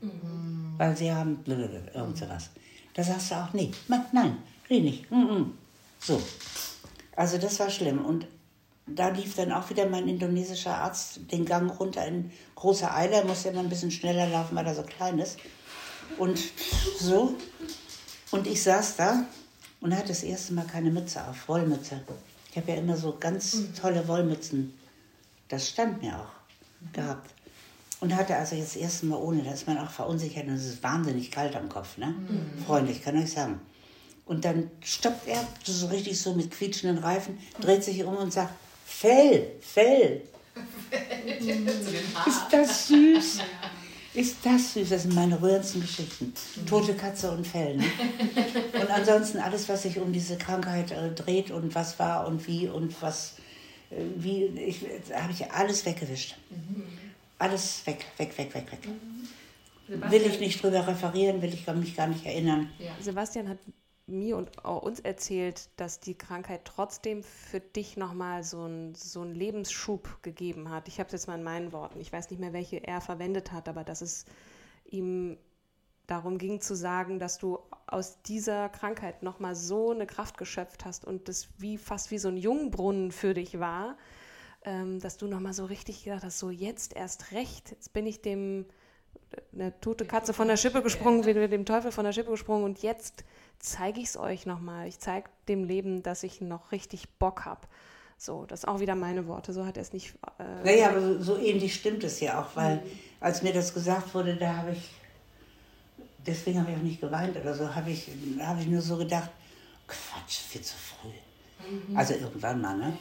Speaker 2: weil Sie haben blablabla, irgend sowas. Da sagst du auch, nee, nein, will nicht. -mm. So, also das war schlimm. Und da lief dann auch wieder mein indonesischer Arzt den Gang runter in großer Eile. Er musste immer ein bisschen schneller laufen, weil er so klein ist. Und so. Und ich saß da und hatte das erste Mal keine Mütze auf, Wollmütze. Ich habe ja immer so ganz tolle Wollmützen. Das stand mir auch gehabt. Und hatte also jetzt das erste Mal ohne, da ist man auch verunsichert und es ist wahnsinnig kalt am Kopf, ne? Freundlich, kann ich sagen. Und dann stoppt er so richtig so mit quietschenden Reifen, dreht sich um und sagt, Fell, Fell. Ist das süß? Ist das süß? Das sind meine rührendsten Geschichten. Tote Katze und Fell. Ne? Und ansonsten alles, was sich um diese Krankheit äh, dreht und was war und wie und was, äh, wie, ich, habe ich alles weggewischt. Alles weg, weg, weg, weg, weg. Will ich nicht drüber referieren, will ich mich gar nicht erinnern.
Speaker 1: Sebastian hat mir und auch uns erzählt, dass die Krankheit trotzdem für dich nochmal so einen so einen Lebensschub gegeben hat. Ich habe es jetzt mal in meinen Worten. Ich weiß nicht mehr, welche er verwendet hat, aber dass es ihm darum ging zu sagen, dass du aus dieser Krankheit nochmal so eine Kraft geschöpft hast und das wie fast wie so ein Jungbrunnen für dich war, ähm, dass du nochmal so richtig gedacht hast, so jetzt erst recht, jetzt bin ich dem eine tote Katze von der Schippe gesprungen, wieder dem Teufel von der Schippe gesprungen und jetzt zeige ich es euch nochmal. Ich zeige dem Leben, dass ich noch richtig Bock habe. So, das sind auch wieder meine Worte, so hat er es nicht. Äh,
Speaker 2: Naja, aber so, so ähnlich stimmt es ja auch, weil als mir das gesagt wurde, da habe ich, deswegen habe ich auch nicht geweint oder so, habe ich, habe ich nur so gedacht, Quatsch, viel zu früh. Also irgendwann mal, ne?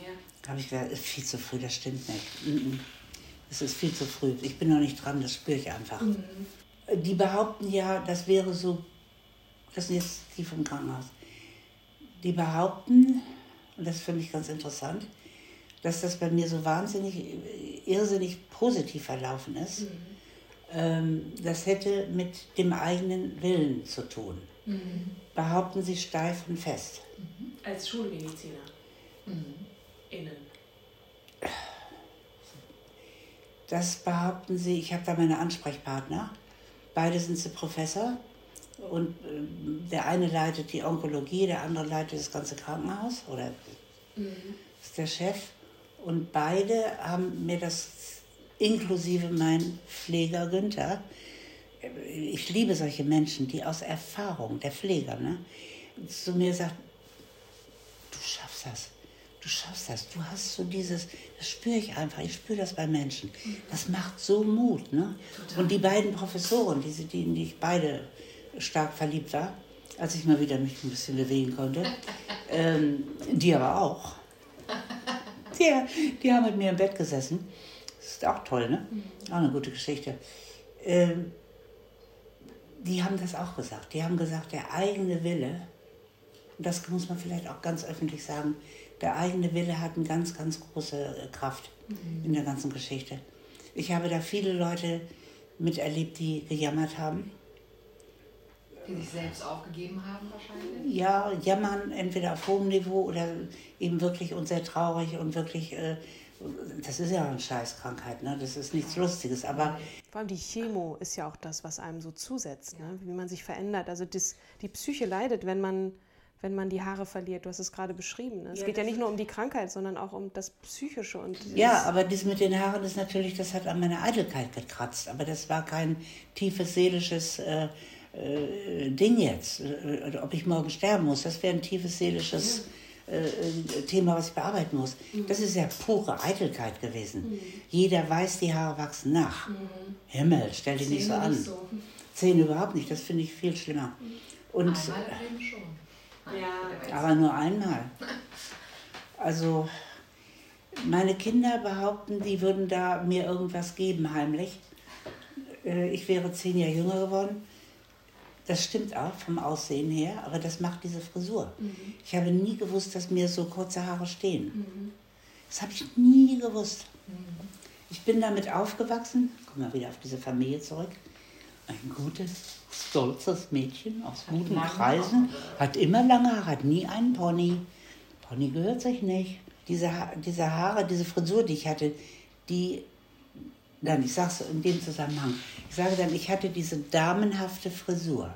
Speaker 2: Habe ich gedacht, ist viel zu früh, das stimmt nicht. Mhm. Es ist viel zu früh. Ich bin noch nicht dran, das spüre ich einfach. Die behaupten ja, das wäre so, das sind jetzt die vom Krankenhaus, die behaupten, und das finde ich ganz interessant, dass das bei mir so wahnsinnig, irrsinnig positiv verlaufen ist. Ähm, das hätte mit dem eigenen Willen zu tun. Behaupten sie steif und fest.
Speaker 4: Als Schulmediziner. Innen.
Speaker 2: Das behaupten sie, ich habe da meine Ansprechpartner. Beide sind sie Professor. Und ähm, der eine leitet die Onkologie, der andere leitet das ganze Krankenhaus oder ist der Chef. Und beide haben mir das, inklusive mein Pfleger Günther, ich liebe solche Menschen, die aus Erfahrung, der Pfleger, ne, zu mir sagt, du schaffst das. Du schaffst das. Du hast so dieses, das spüre ich einfach. Ich spüre das bei Menschen. Das macht so Mut. Ne? Und die beiden Professoren, die, in die ich beide stark verliebt war, als ich mal wieder mich ein bisschen bewegen konnte, ähm, die aber auch. Die, die haben mit mir im Bett gesessen. Das ist auch toll, ne? Auch eine gute Geschichte. Ähm, die haben das auch gesagt. Die haben gesagt, der eigene Wille, und das muss man vielleicht auch ganz öffentlich sagen, der eigene Wille hat eine ganz, ganz große äh, Kraft in der ganzen Geschichte. Ich habe da viele Leute miterlebt, die gejammert haben.
Speaker 3: Die sich selbst aufgegeben haben wahrscheinlich.
Speaker 2: Ja, jammern entweder auf hohem Niveau oder eben wirklich und sehr traurig und wirklich, äh, das ist ja eine Scheißkrankheit, ne? das ist nichts Lustiges, aber
Speaker 1: Vor allem die Chemo ist ja auch das, was einem so zusetzt, ne? wie man sich verändert. Also das, die Psyche leidet, wenn man, wenn man die Haare verliert. Du hast es gerade beschrieben. Ne? Es geht ja nicht nur um die Krankheit, sondern auch um das Psychische. Und
Speaker 2: Ja, aber das mit den Haaren ist natürlich, das hat an meiner Eitelkeit gekratzt. Aber das war kein tiefes seelisches äh, äh, Ding jetzt. Äh, ob ich morgen sterben muss, das wäre ein tiefes seelisches äh, äh, Thema, was ich bearbeiten muss. Das ist ja pure Eitelkeit gewesen. Jeder weiß, die Haare wachsen nach. Himmel, stell dich nicht so an. Zähne überhaupt nicht, das finde ich viel schlimmer. Und,
Speaker 3: Einmal im Leben schon.
Speaker 4: Ja,
Speaker 2: aber nur einmal. Also meine Kinder behaupten, die würden da mir irgendwas geben heimlich. Äh, Ich wäre zehn Jahre jünger geworden. Das stimmt auch vom Aussehen her, aber das macht diese Frisur. Ich habe nie gewusst, dass mir so kurze Haare stehen. Das habe ich nie gewusst. Ich bin damit aufgewachsen, komm mal wieder auf diese Familie zurück. Ein gutes, stolzes Mädchen aus guten Kreisen, hat immer lange Haare, hat nie einen Pony. Pony gehört sich nicht. Diese, Ha- diese Haare, diese Frisur, die ich hatte, die, dann, ich sag's in dem Zusammenhang, ich sage dann, ich hatte diese damenhafte Frisur.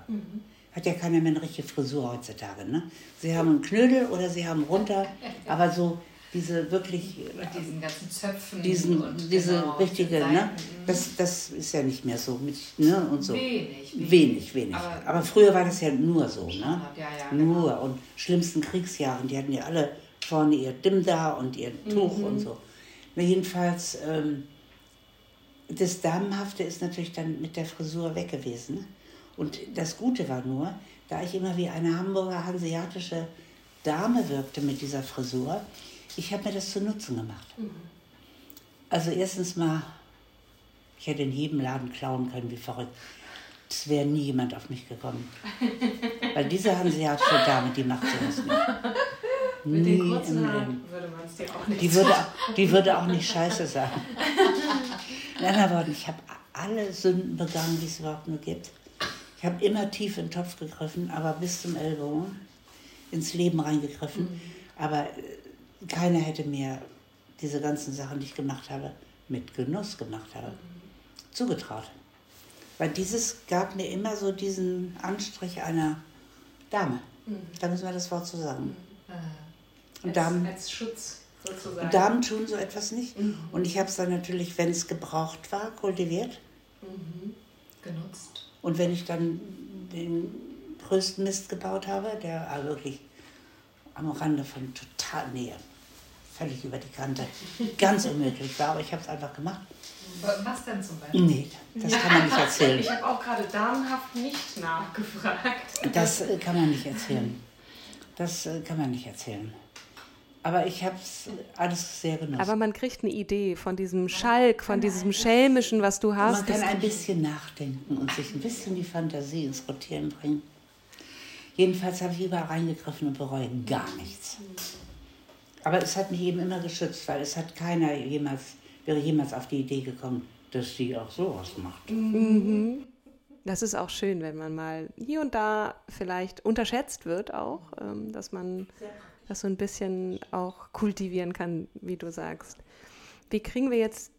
Speaker 2: Hat ja keiner mehr eine richtige Frisur heutzutage. Ne? Sie haben einen Knödel oder sie haben runter, aber so diese wirklich
Speaker 3: Mit diesen ganzen Zöpfen
Speaker 2: diesen,
Speaker 3: und
Speaker 2: diese
Speaker 3: genau,
Speaker 2: richtige, ne? Das, das ist ja nicht mehr so mit, ne? Und so.
Speaker 3: Wenig, wenig.
Speaker 2: Wenig, wenig. Aber,
Speaker 3: Aber-
Speaker 2: früher war das ja nur so, ne?
Speaker 3: Ja, ja,
Speaker 2: Nur. Und schlimmsten Kriegsjahren, die hatten ja alle vorne ihr Dimda und ihr Tuch und so. Jedenfalls, ähm, das Damenhafte ist natürlich dann mit der Frisur weg gewesen. Und das Gute war nur, da ich immer wie eine Hamburger hanseatische Dame wirkte mit dieser Frisur, ich habe mir das zu Nutzen gemacht. Also erstens mal, ich hätte in jedem Laden klauen können, wie verrückt. Es wäre nie jemand auf mich gekommen. Weil diese hanseatische Dame, die macht sowas nicht.
Speaker 4: mit
Speaker 2: Nie
Speaker 4: den kurzen
Speaker 2: im
Speaker 4: Haaren
Speaker 2: Leben.
Speaker 4: würde man es dir auch nicht
Speaker 2: Die würde, die würde auch nicht scheiße sagen. In anderen Worten, ich habe alle Sünden begangen, die es überhaupt nur gibt. Ich habe immer tief in den Topf gegriffen, aber bis zum Ellbogen ins Leben reingegriffen. Aber äh, keiner hätte mir diese ganzen Sachen, die ich gemacht habe, mit Genuss gemacht habe, zugetraut. Weil dieses gab mir immer so diesen Anstrich einer Dame. Da müssen wir das Wort zu sagen. Und Damen,
Speaker 4: als, als Schutz sozusagen.
Speaker 2: Damen tun so etwas nicht. Und ich habe es dann natürlich, wenn es gebraucht war, kultiviert.
Speaker 3: genutzt.
Speaker 2: Und wenn ich dann den größten Mist gebaut habe, der aber wirklich am Rande von total Nähe, völlig über die Kante, ganz unmöglich war, aber ich habe es einfach gemacht.
Speaker 3: Was denn zum Beispiel?
Speaker 2: Nee, das kann man nicht erzählen.
Speaker 4: Ich habe auch gerade damenhaft nicht nachgefragt.
Speaker 2: Das äh, kann man nicht erzählen. Das äh, kann man nicht erzählen. Aber ich habe es alles sehr genossen.
Speaker 1: Aber man kriegt eine Idee von diesem Schalk, von diesem Schelmischen, was du hast.
Speaker 2: Man kann ein bisschen nachdenken und sich ein bisschen die Fantasie ins Rotieren bringen. Jedenfalls habe ich überall reingegriffen und bereue gar nichts. Aber es hat mich eben immer geschützt, weil es hat keiner jemals, wäre jemals auf die Idee gekommen, dass sie auch sowas macht.
Speaker 1: Das ist auch schön, wenn man mal hier und da vielleicht unterschätzt wird auch, ähm, dass man das so ein bisschen auch kultivieren kann, wie du sagst. Wie kriegen wir jetzt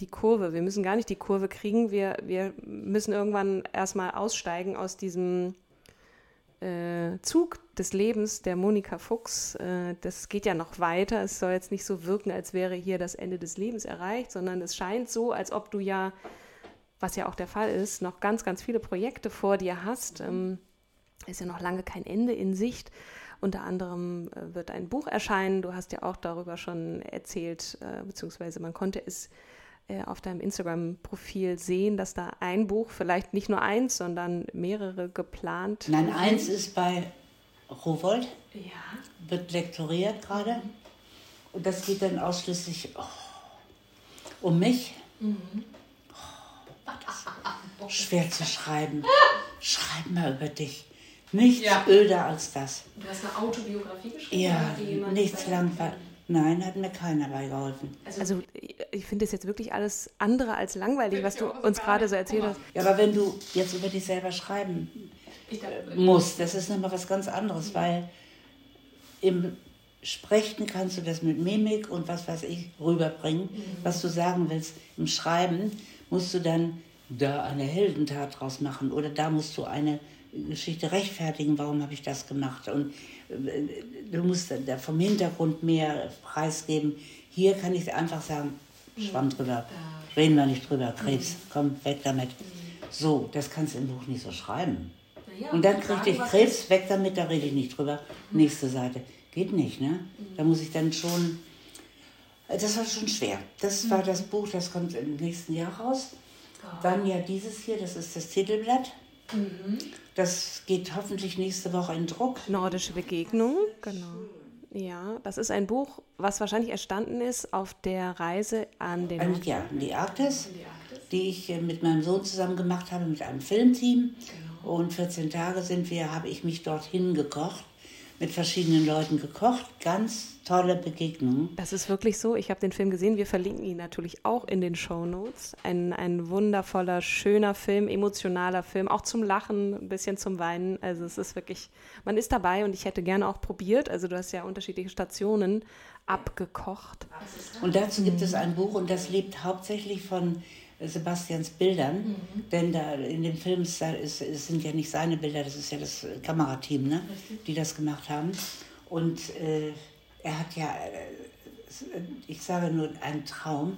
Speaker 1: die Kurve? Wir müssen gar nicht die Kurve kriegen. Wir, wir müssen irgendwann erstmal aussteigen aus diesem äh, Zug des Lebens der Monika Fuchs. Äh, das geht ja noch weiter. Es soll jetzt nicht so wirken, als wäre hier das Ende des Lebens erreicht, sondern es scheint so, als ob du ja was ja auch der Fall ist, noch ganz, ganz viele Projekte vor dir hast. Ähm, ist ja noch lange kein Ende in Sicht. Unter anderem äh, wird ein Buch erscheinen. Du hast ja auch darüber schon erzählt, äh, beziehungsweise man konnte es äh, auf deinem Instagram-Profil sehen, dass da ein Buch, vielleicht nicht nur eins, sondern mehrere geplant.
Speaker 2: Nein, eins ist bei Rowold,
Speaker 4: Ja.
Speaker 2: wird lektoriert gerade. Und das geht dann ausschließlich oh, Um mich? Oh, schwer zu schreiben. Schreib mal über dich. Nichts
Speaker 4: Ja.
Speaker 2: öder als das.
Speaker 4: Du hast eine Autobiografie geschrieben?
Speaker 2: Ja, nichts langweilig. Nein, hat mir keiner dabei geholfen.
Speaker 1: Also ich finde es jetzt wirklich alles andere als langweilig, was du uns gerade so erzählt hast.
Speaker 2: Ja, aber wenn du jetzt über dich selber schreiben
Speaker 4: dachte,
Speaker 2: musst, das ist nochmal was ganz anderes, weil im Sprechen kannst du das mit Mimik und was weiß ich rüberbringen, was du sagen willst. Im Schreiben musst du dann da eine Heldentat draus machen oder da musst du eine Geschichte rechtfertigen, warum habe ich das gemacht. Und äh, du musst da vom Hintergrund mehr preisgeben. Hier kann ich einfach sagen, Schwamm drüber, reden wir nicht drüber, Krebs, komm, weg damit. So, das kannst du im Buch nicht so schreiben.
Speaker 4: ja,
Speaker 2: Und dann kriegte ich Krebs, weg damit, da rede ich nicht drüber. Nächste Seite. Geht nicht, ne? Da muss ich dann schon. äh, Das war schon schwer. Das war das Buch, das kommt im nächsten Jahr raus. Dann ja dieses hier, das ist das Titelblatt. Das geht hoffentlich nächste Woche in Druck.
Speaker 1: Nordische Begegnung, genau. Ja, das ist ein Buch, was wahrscheinlich entstanden ist auf der Reise an den
Speaker 2: An, ja, in die Arktis, die ich äh, mit meinem Sohn zusammen gemacht habe, mit einem Filmteam. Und 14 Tage sind wir, habe ich mich dorthin gekocht, mit verschiedenen Leuten gekocht. Ganz tolle Begegnungen.
Speaker 1: Das ist wirklich so. Ich habe den Film gesehen. Wir verlinken ihn natürlich auch in den Show Notes. Ein, ein wundervoller, schöner Film, emotionaler Film, auch zum Lachen, ein bisschen zum Weinen. Also es ist wirklich, man ist dabei und ich hätte gerne auch probiert. Also du hast ja unterschiedliche Stationen abgekocht.
Speaker 2: Und dazu gibt es ein Buch und das lebt hauptsächlich von Sebastians Bildern, denn da in dem Film ist, ist, sind ja nicht seine Bilder, das ist ja das Kamerateam, ne, die das gemacht haben. Und äh, er hat ja, äh, ich sage nur, einen Traum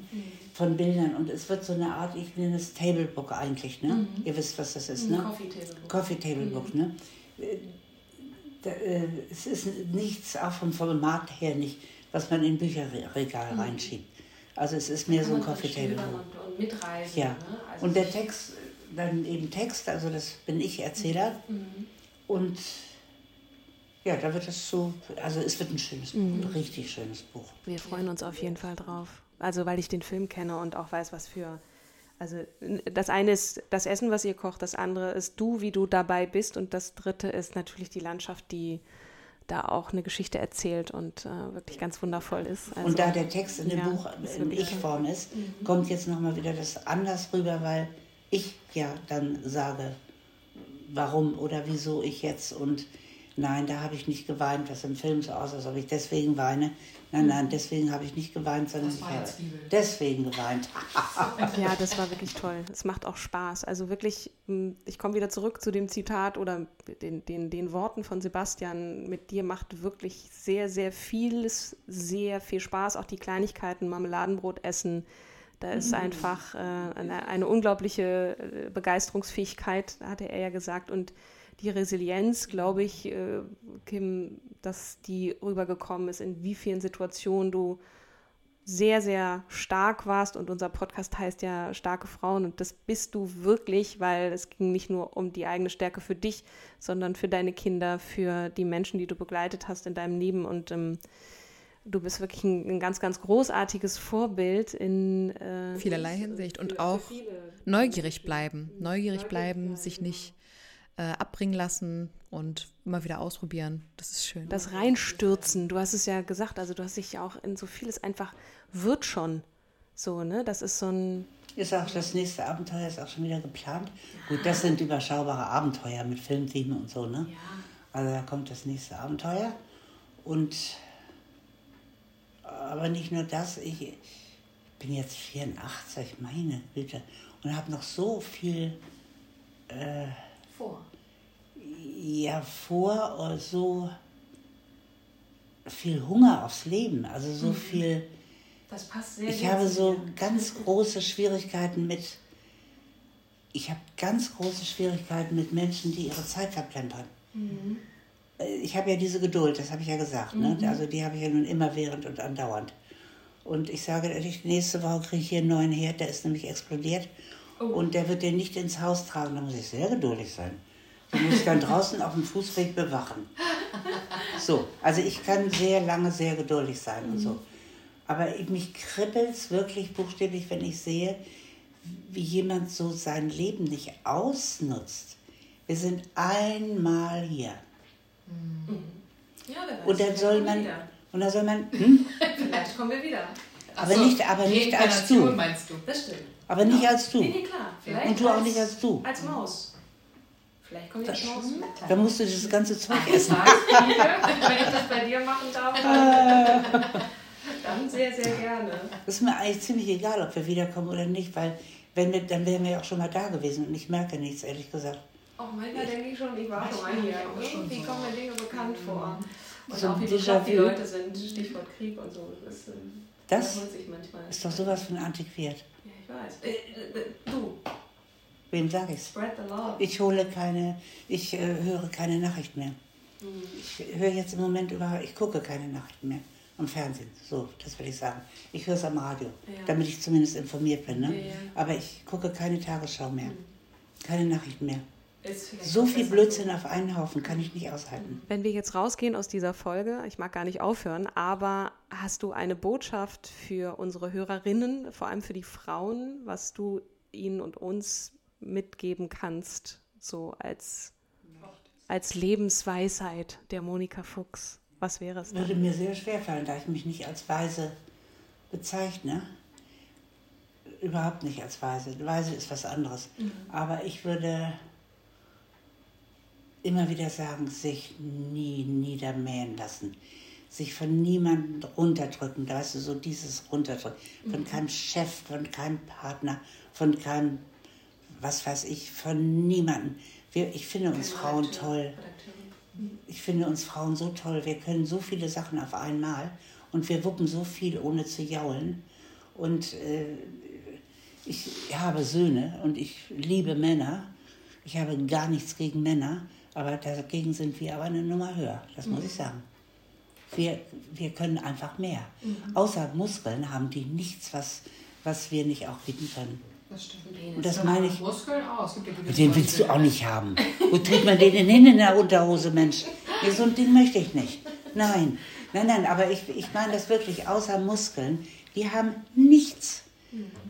Speaker 2: von Bildern und es wird so eine Art, ich nenne es Tablebook eigentlich, ne? Ihr wisst, was das ist, ne?
Speaker 4: Coffee Table Book.
Speaker 2: Coffee Table Book, ne? Äh, da, äh, es ist nichts, auch vom Format her nicht, was man in Bücherregal reinschiebt. Also es ist mehr so ein Coffee
Speaker 4: drin
Speaker 2: Table
Speaker 4: schildern
Speaker 2: Book.
Speaker 4: Und, und mitreisen.
Speaker 2: Ja.
Speaker 4: Ne? Also
Speaker 2: Und der Text, dann eben Text, also das bin ich Erzähler. Und ja, da wird es so, also es wird ein schönes Buch, ein richtig schönes Buch.
Speaker 1: Wir freuen uns auf jeden Fall drauf. Also weil ich den Film kenne und auch weiß, was für. Also das eine ist das Essen, was ihr kocht, das andere ist du, wie du dabei bist und das dritte ist natürlich die Landschaft, die da auch eine Geschichte erzählt und äh, wirklich ganz wundervoll ist. Also,
Speaker 2: Und da der Text in dem
Speaker 1: ja,
Speaker 2: Buch in. Ich-Form ist, kommt jetzt nochmal wieder das anders rüber, weil ich ja dann sage, warum oder wieso ich jetzt und nein, da habe ich nicht geweint, das im Film so aus, als ob ich deswegen weine. Nein, nein, deswegen habe ich nicht geweint, sondern ich habe deswegen geweint.
Speaker 1: Ja, das war wirklich toll. Es macht auch Spaß. Also wirklich, mh, ich komme wieder zurück zu dem Zitat oder den, den, den Worten von Sebastian. Mit dir macht wirklich sehr, sehr vieles, sehr viel Spaß. Auch die Kleinigkeiten, Marmeladenbrot essen. Da ist einfach äh, eine, eine unglaubliche äh, Begeisterungsfähigkeit, hatte er ja gesagt. Und die Resilienz, glaube ich, äh, Kim, dass die rübergekommen ist, in wie vielen Situationen du sehr, sehr stark warst. Und unser Podcast heißt ja starke Frauen. Und das bist du wirklich, weil es ging nicht nur um die eigene Stärke für dich, sondern für deine Kinder, für die Menschen, die du begleitet hast in deinem Leben. Und ähm, du bist wirklich ein, ein ganz, ganz großartiges Vorbild in äh,
Speaker 3: Vielerlei Hinsicht. Und auch neugierig bleiben. Neugierig bleiben, sich nicht äh, abbringen lassen und immer wieder ausprobieren. Das ist schön.
Speaker 1: das Reinstürzen. Du hast es ja gesagt, also du hast dich ja auch in so vieles einfach wird schon so, ne? Das ist so ein
Speaker 2: Ist auch das nächste Abenteuer ist auch schon wieder geplant. Gut, das sind überschaubare Abenteuer mit Filmthemen und so, ne? Also da kommt das nächste Abenteuer. Und aber nicht nur das, ich bin jetzt 84, meine Güte, und habe noch so viel
Speaker 4: vor.
Speaker 2: ja vor, äh, so viel Hunger aufs Leben, also so viel.
Speaker 4: Das passt sehr
Speaker 2: Ich habe so
Speaker 4: dir.
Speaker 2: ganz große Schwierigkeiten mit. Ich habe ganz große Schwierigkeiten mit Menschen, die ihre Zeit verplempern. Äh, Ich habe ja diese Geduld, das habe ich ja gesagt. Ne? Also die habe ich ja nun immerwährend und andauernd. Und ich sage ehrlich, nächste Woche kriege ich hier einen neuen Herd, der ist nämlich explodiert. Und der wird den nicht ins Haus tragen. Da muss ich sehr geduldig sein. Den muss ich dann draußen auf dem Fußweg bewachen. So, also ich kann sehr lange sehr geduldig sein und so. Aber mich kribbelt es wirklich buchstäblich, wenn ich sehe, wie jemand so sein Leben nicht ausnutzt. Wir sind einmal hier.
Speaker 4: Ja, wer weiß.
Speaker 2: Und dann soll man,
Speaker 4: wieder.
Speaker 2: und dann soll man, hm?
Speaker 4: Vielleicht kommen wir wieder.
Speaker 2: aber nicht, aber nicht als du.
Speaker 3: meinst du?
Speaker 4: Das stimmt.
Speaker 2: Aber nicht als du.
Speaker 4: Nee, nee, klar. Vielleicht
Speaker 2: Und du auch nicht als du.
Speaker 4: Als Maus. Vielleicht kommen wir als Maus.
Speaker 2: Da musst du das ganze Zeug essen.
Speaker 4: Wenn ich das bei dir machen darf, dann, dann sehr, sehr gerne.
Speaker 2: Das ist mir eigentlich ziemlich egal, ob wir wiederkommen oder nicht, weil wenn wir, dann wären wir ja auch schon mal da gewesen und ich merke nichts, ehrlich gesagt.
Speaker 4: Auch manchmal denke ich schon, ich war schon mal hier. Irgendwie kommen mir Dinge bekannt vor. Und
Speaker 2: So
Speaker 4: auch wie
Speaker 2: ein
Speaker 4: bekloppt die. Leute sind, Stichwort Krieg und so. Das,
Speaker 2: Das
Speaker 4: wiederholt sich manchmal.
Speaker 2: Ist doch sowas von antiquiert.
Speaker 4: Ich weiß. Äh, äh, äh, du,
Speaker 2: Wem sag ich's?
Speaker 4: spread the love.
Speaker 2: Ich hole keine, ich äh, höre keine Nachrichten mehr. Ich höre jetzt im Moment über, ich gucke keine Nachrichten mehr am Fernsehen. So, das will ich sagen. Ich höre es am Radio,
Speaker 4: Ja.
Speaker 2: damit ich zumindest informiert bin. Ne?
Speaker 4: Ja, ja.
Speaker 2: Aber ich gucke keine Tagesschau mehr. Keine Nachrichten mehr. So viel Blödsinn auf einen Haufen kann ich nicht aushalten.
Speaker 1: Wenn wir jetzt rausgehen aus dieser Folge, ich mag gar nicht aufhören, aber hast du eine Botschaft für unsere Hörerinnen, vor allem für die Frauen, was du ihnen und uns mitgeben kannst, so als, als Lebensweisheit der Monika Fuchs? Was wäre es
Speaker 2: Würde mir sehr schwer fallen, da ich mich nicht als Weise bezeichne. Überhaupt nicht als Weise. Weise ist was anderes. Aber ich würde immer wieder sagen, sich nie niedermähen lassen. Sich von niemandem runterdrücken. Da weißt du, so dieses Runterdrücken. Von keinem Chef, von keinem Partner, von keinem, was weiß ich, von niemandem. Wir, ich finde uns Frauen toll. Ich finde uns Frauen so toll. Wir können so viele Sachen auf einmal und wir wuppen so viel, ohne zu jaulen. Und äh, ich habe Söhne und ich liebe Männer. Ich habe gar nichts gegen Männer, aber dagegen sind wir aber eine Nummer höher. Das muss ich sagen. Wir, wir können einfach mehr. Außer Muskeln haben die nichts, was, was wir nicht auch bieten können.
Speaker 3: Das stimmt.
Speaker 2: Und das meine ich.
Speaker 3: Muskeln aus. Gibt ja gute
Speaker 2: Den willst du auch nicht haben. Wo trägt man den denn hin in der Unterhose, Mensch? So ein Ding möchte ich nicht. Nein, nein, nein, aber ich, ich meine das wirklich, außer Muskeln, die haben nichts,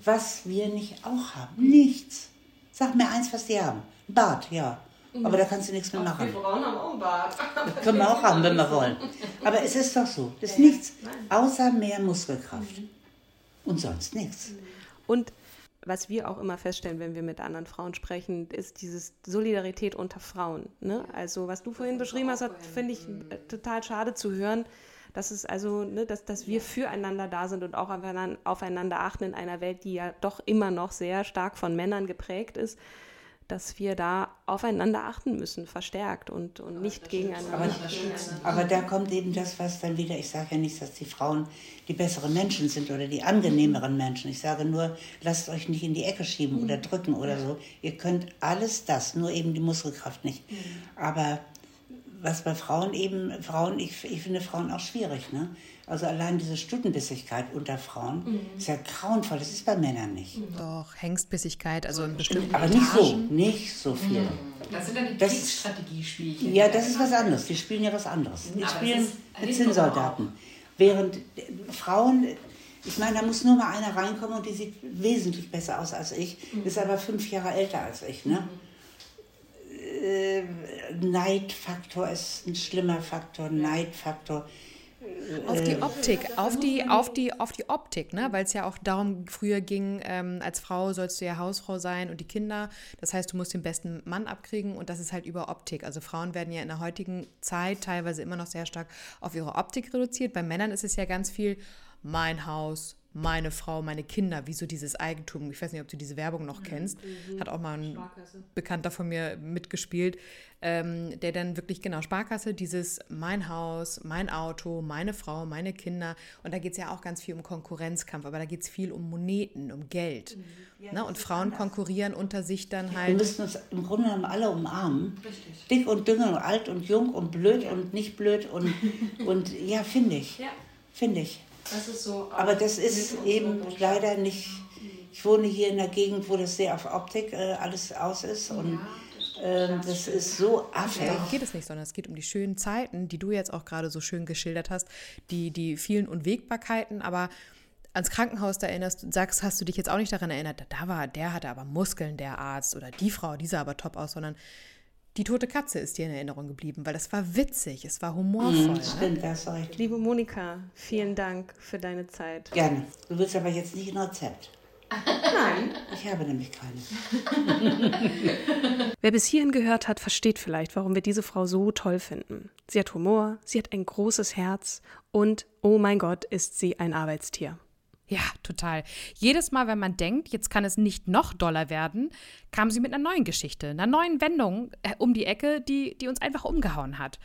Speaker 2: was wir nicht auch haben. Nichts. Sag mir eins, was die haben. Ein Bart, ja. Aber da kannst du nichts mehr machen.
Speaker 4: Wir Frauen haben auch einen Bart.
Speaker 2: Das können wir auch haben, wenn wir wollen. Aber es ist doch so. Das ist nichts, außer mehr Muskelkraft. Und sonst nichts.
Speaker 1: Und was wir auch immer feststellen, wenn wir mit anderen Frauen sprechen, ist dieses Solidarität unter Frauen. Ne? Also was du vorhin beschrieben hast, finde ich äh, total schade zu hören, dass es also, ne, dass, dass wir füreinander da sind und auch aufeinander achten in einer Welt, die ja doch immer noch sehr stark von Männern geprägt ist, dass wir da aufeinander achten müssen, verstärkt und, und nicht gegeneinander.
Speaker 2: Aber, aber da kommt eben das, was dann wieder, ich sage ja nicht, dass die Frauen die besseren Menschen sind oder die angenehmeren Menschen. Ich sage nur, lasst euch nicht in die Ecke schieben oder drücken oder so. Ihr könnt alles das, nur eben die Muskelkraft nicht. Aber was bei Frauen eben, Frauen, ich, ich finde Frauen auch schwierig, ne? Also allein diese Stutenbissigkeit unter Frauen ist ja grauenvoll, das ist bei Männern nicht.
Speaker 3: Doch, Hengstbissigkeit, also in bestimmten
Speaker 2: Aber nicht so, nicht so viel.
Speaker 5: Das sind dann die Kriegsstrategiespielchen.
Speaker 2: Ja, das ist was anderes. Die spielen ja was anderes. Die
Speaker 5: Aber
Speaker 2: spielen mit Zinnsoldaten. Während äh, Frauen, ich meine, da muss nur mal einer reinkommen und die sieht wesentlich besser aus als ich, ist aber fünf Jahre älter als ich. Ne? Äh, Neidfaktor ist ein schlimmer Faktor, Neidfaktor.
Speaker 3: Auf die Optik, auf die, auf die, auf die Optik, ne? Weil es ja auch darum früher ging, ähm, als Frau sollst du ja Hausfrau sein und die Kinder. Das heißt, du musst den besten Mann abkriegen und das ist halt über Optik. Also Frauen werden ja in der heutigen Zeit teilweise immer noch sehr stark auf ihre Optik reduziert. Bei Männern ist es ja ganz viel mein Haus, meine Frau, meine Kinder, wie so dieses Eigentum. Ich weiß nicht, ob du diese Werbung noch kennst. Hat auch mal ein Bekannter von mir mitgespielt, ähm, der dann wirklich, genau, Sparkasse, dieses mein Haus, mein Auto, meine Frau, meine Kinder. Und da geht es ja auch ganz viel um Konkurrenzkampf, aber da geht es viel um Moneten, um Geld. ne? Und Frauen konkurrieren unter sich dann
Speaker 2: Wir
Speaker 3: halt.
Speaker 2: müssen uns im Grunde genommen alle umarmen. Dick und dünn und alt und jung und blöd und nicht blöd und, und ja, finde ich.
Speaker 4: Ja.
Speaker 2: Finde ich.
Speaker 4: Das ist so.
Speaker 2: Aber das ist eben leider nicht. Ich wohne hier in der Gegend, wo das sehr auf Optik äh, alles aus ist. Und Ähm, das ist so affig.
Speaker 3: Darum geht es nicht, sondern es geht um die schönen Zeiten, die du jetzt auch gerade so schön geschildert hast, die, die vielen Unwägbarkeiten, aber ans Krankenhaus da erinnerst, sagst, hast du dich jetzt auch nicht daran erinnert, da war, der hatte aber Muskeln, der Arzt oder die Frau, die sah aber top aus, sondern die tote Katze ist dir in Erinnerung geblieben, weil das war witzig, es war humorvoll.
Speaker 2: Mhm,
Speaker 3: ne?
Speaker 2: stimmt, das war recht.
Speaker 1: Liebe Monika, vielen Dank für deine Zeit.
Speaker 2: Gerne. Du willst aber jetzt nicht ein Rezept.
Speaker 1: Nein.
Speaker 2: Ich habe nämlich keine.
Speaker 1: Wer bis hierhin gehört hat, versteht vielleicht, warum wir diese Frau so toll finden. Sie hat Humor, sie hat ein großes Herz und, oh mein Gott, ist sie ein Arbeitstier.
Speaker 3: Ja, total. Jedes Mal, wenn man denkt, jetzt kann es nicht noch doller werden, kam sie mit einer neuen Geschichte, einer neuen Wendung äh, um die Ecke, die, die uns einfach umgehauen hat.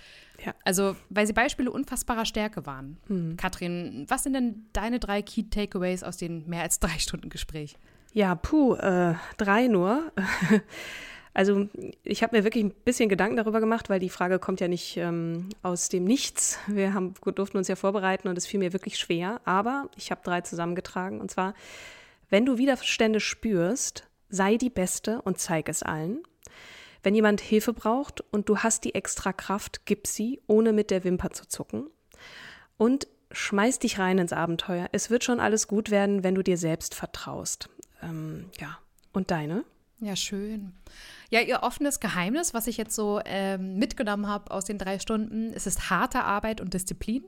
Speaker 1: Ja.
Speaker 3: Also, weil sie Beispiele unfassbarer Stärke waren. Katrin, was sind denn deine drei Key Takeaways aus den mehr als drei Stunden Gespräch?
Speaker 1: Ja, puh, äh, drei nur. Also ich habe mir wirklich ein bisschen Gedanken darüber gemacht, weil die Frage kommt ja nicht ähm, aus dem Nichts. Wir haben, durften uns ja vorbereiten und es fiel mir wirklich schwer. Aber ich habe drei zusammengetragen. Und zwar, wenn du Widerstände spürst, sei die Beste und zeig es allen. Wenn jemand Hilfe braucht und du hast die extra Kraft, gib sie, ohne mit der Wimper zu zucken. Und schmeiß dich rein ins Abenteuer. Es wird schon alles gut werden, wenn du dir selbst vertraust. Ähm, ja. Und deine?
Speaker 3: Ja, schön. Ja, ihr offenes Geheimnis, was ich jetzt so ähm, mitgenommen habe aus den drei Stunden, es ist harte Arbeit und Disziplin.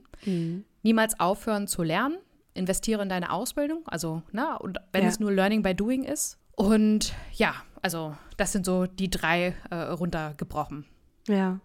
Speaker 3: Niemals aufhören zu lernen. Investiere in deine Ausbildung, also, na, und wenn
Speaker 1: Ja.
Speaker 3: es nur Learning by Doing ist. Und ja, also, das sind so die drei äh, runtergebrochen.
Speaker 1: Ja,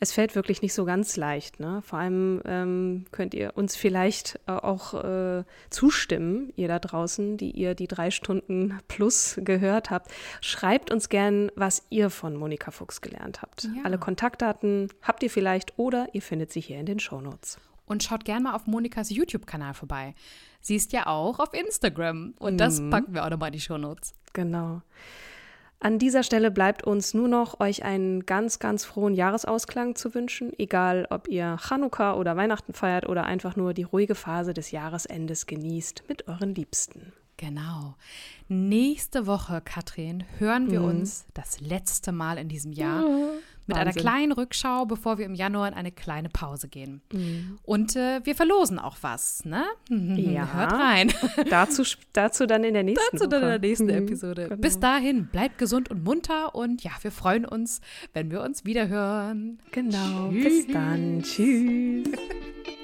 Speaker 1: es fällt wirklich nicht so ganz leicht. Ne? Vor allem ähm, könnt ihr uns vielleicht äh, auch äh, zustimmen, ihr da draußen, die ihr die drei Stunden plus gehört habt. Schreibt uns gern, was ihr von Monika Fuchs gelernt habt.
Speaker 3: Ja.
Speaker 1: Alle Kontaktdaten habt ihr vielleicht oder ihr findet sie hier in den Shownotes.
Speaker 3: Und schaut gerne mal auf Monikas YouTube-Kanal vorbei. Sie ist ja auch auf Instagram. Und das packen wir auch nochmal in die Shownotes.
Speaker 1: Genau. An dieser Stelle bleibt uns nur noch, euch einen ganz, ganz frohen Jahresausklang zu wünschen, egal ob ihr Chanukka oder Weihnachten feiert oder einfach nur die ruhige Phase des Jahresendes genießt mit euren Liebsten.
Speaker 3: Genau. Nächste Woche, Katrin, hören wir uns das letzte Mal in diesem Jahr mit einer
Speaker 1: Wahnsinn.
Speaker 3: kleinen Rückschau, bevor wir im Januar in eine kleine Pause gehen. Und äh, wir verlosen auch was, ne?
Speaker 1: Ja.
Speaker 3: Hört rein.
Speaker 1: Dazu, dazu dann in der nächsten
Speaker 3: Dazu dann in der nächsten
Speaker 1: Mhm,
Speaker 3: Episode.
Speaker 1: genau.
Speaker 3: Bis dahin, bleibt gesund und munter und ja, wir freuen uns, wenn wir uns wieder hören.
Speaker 1: Genau. Bis dann. Tschüss.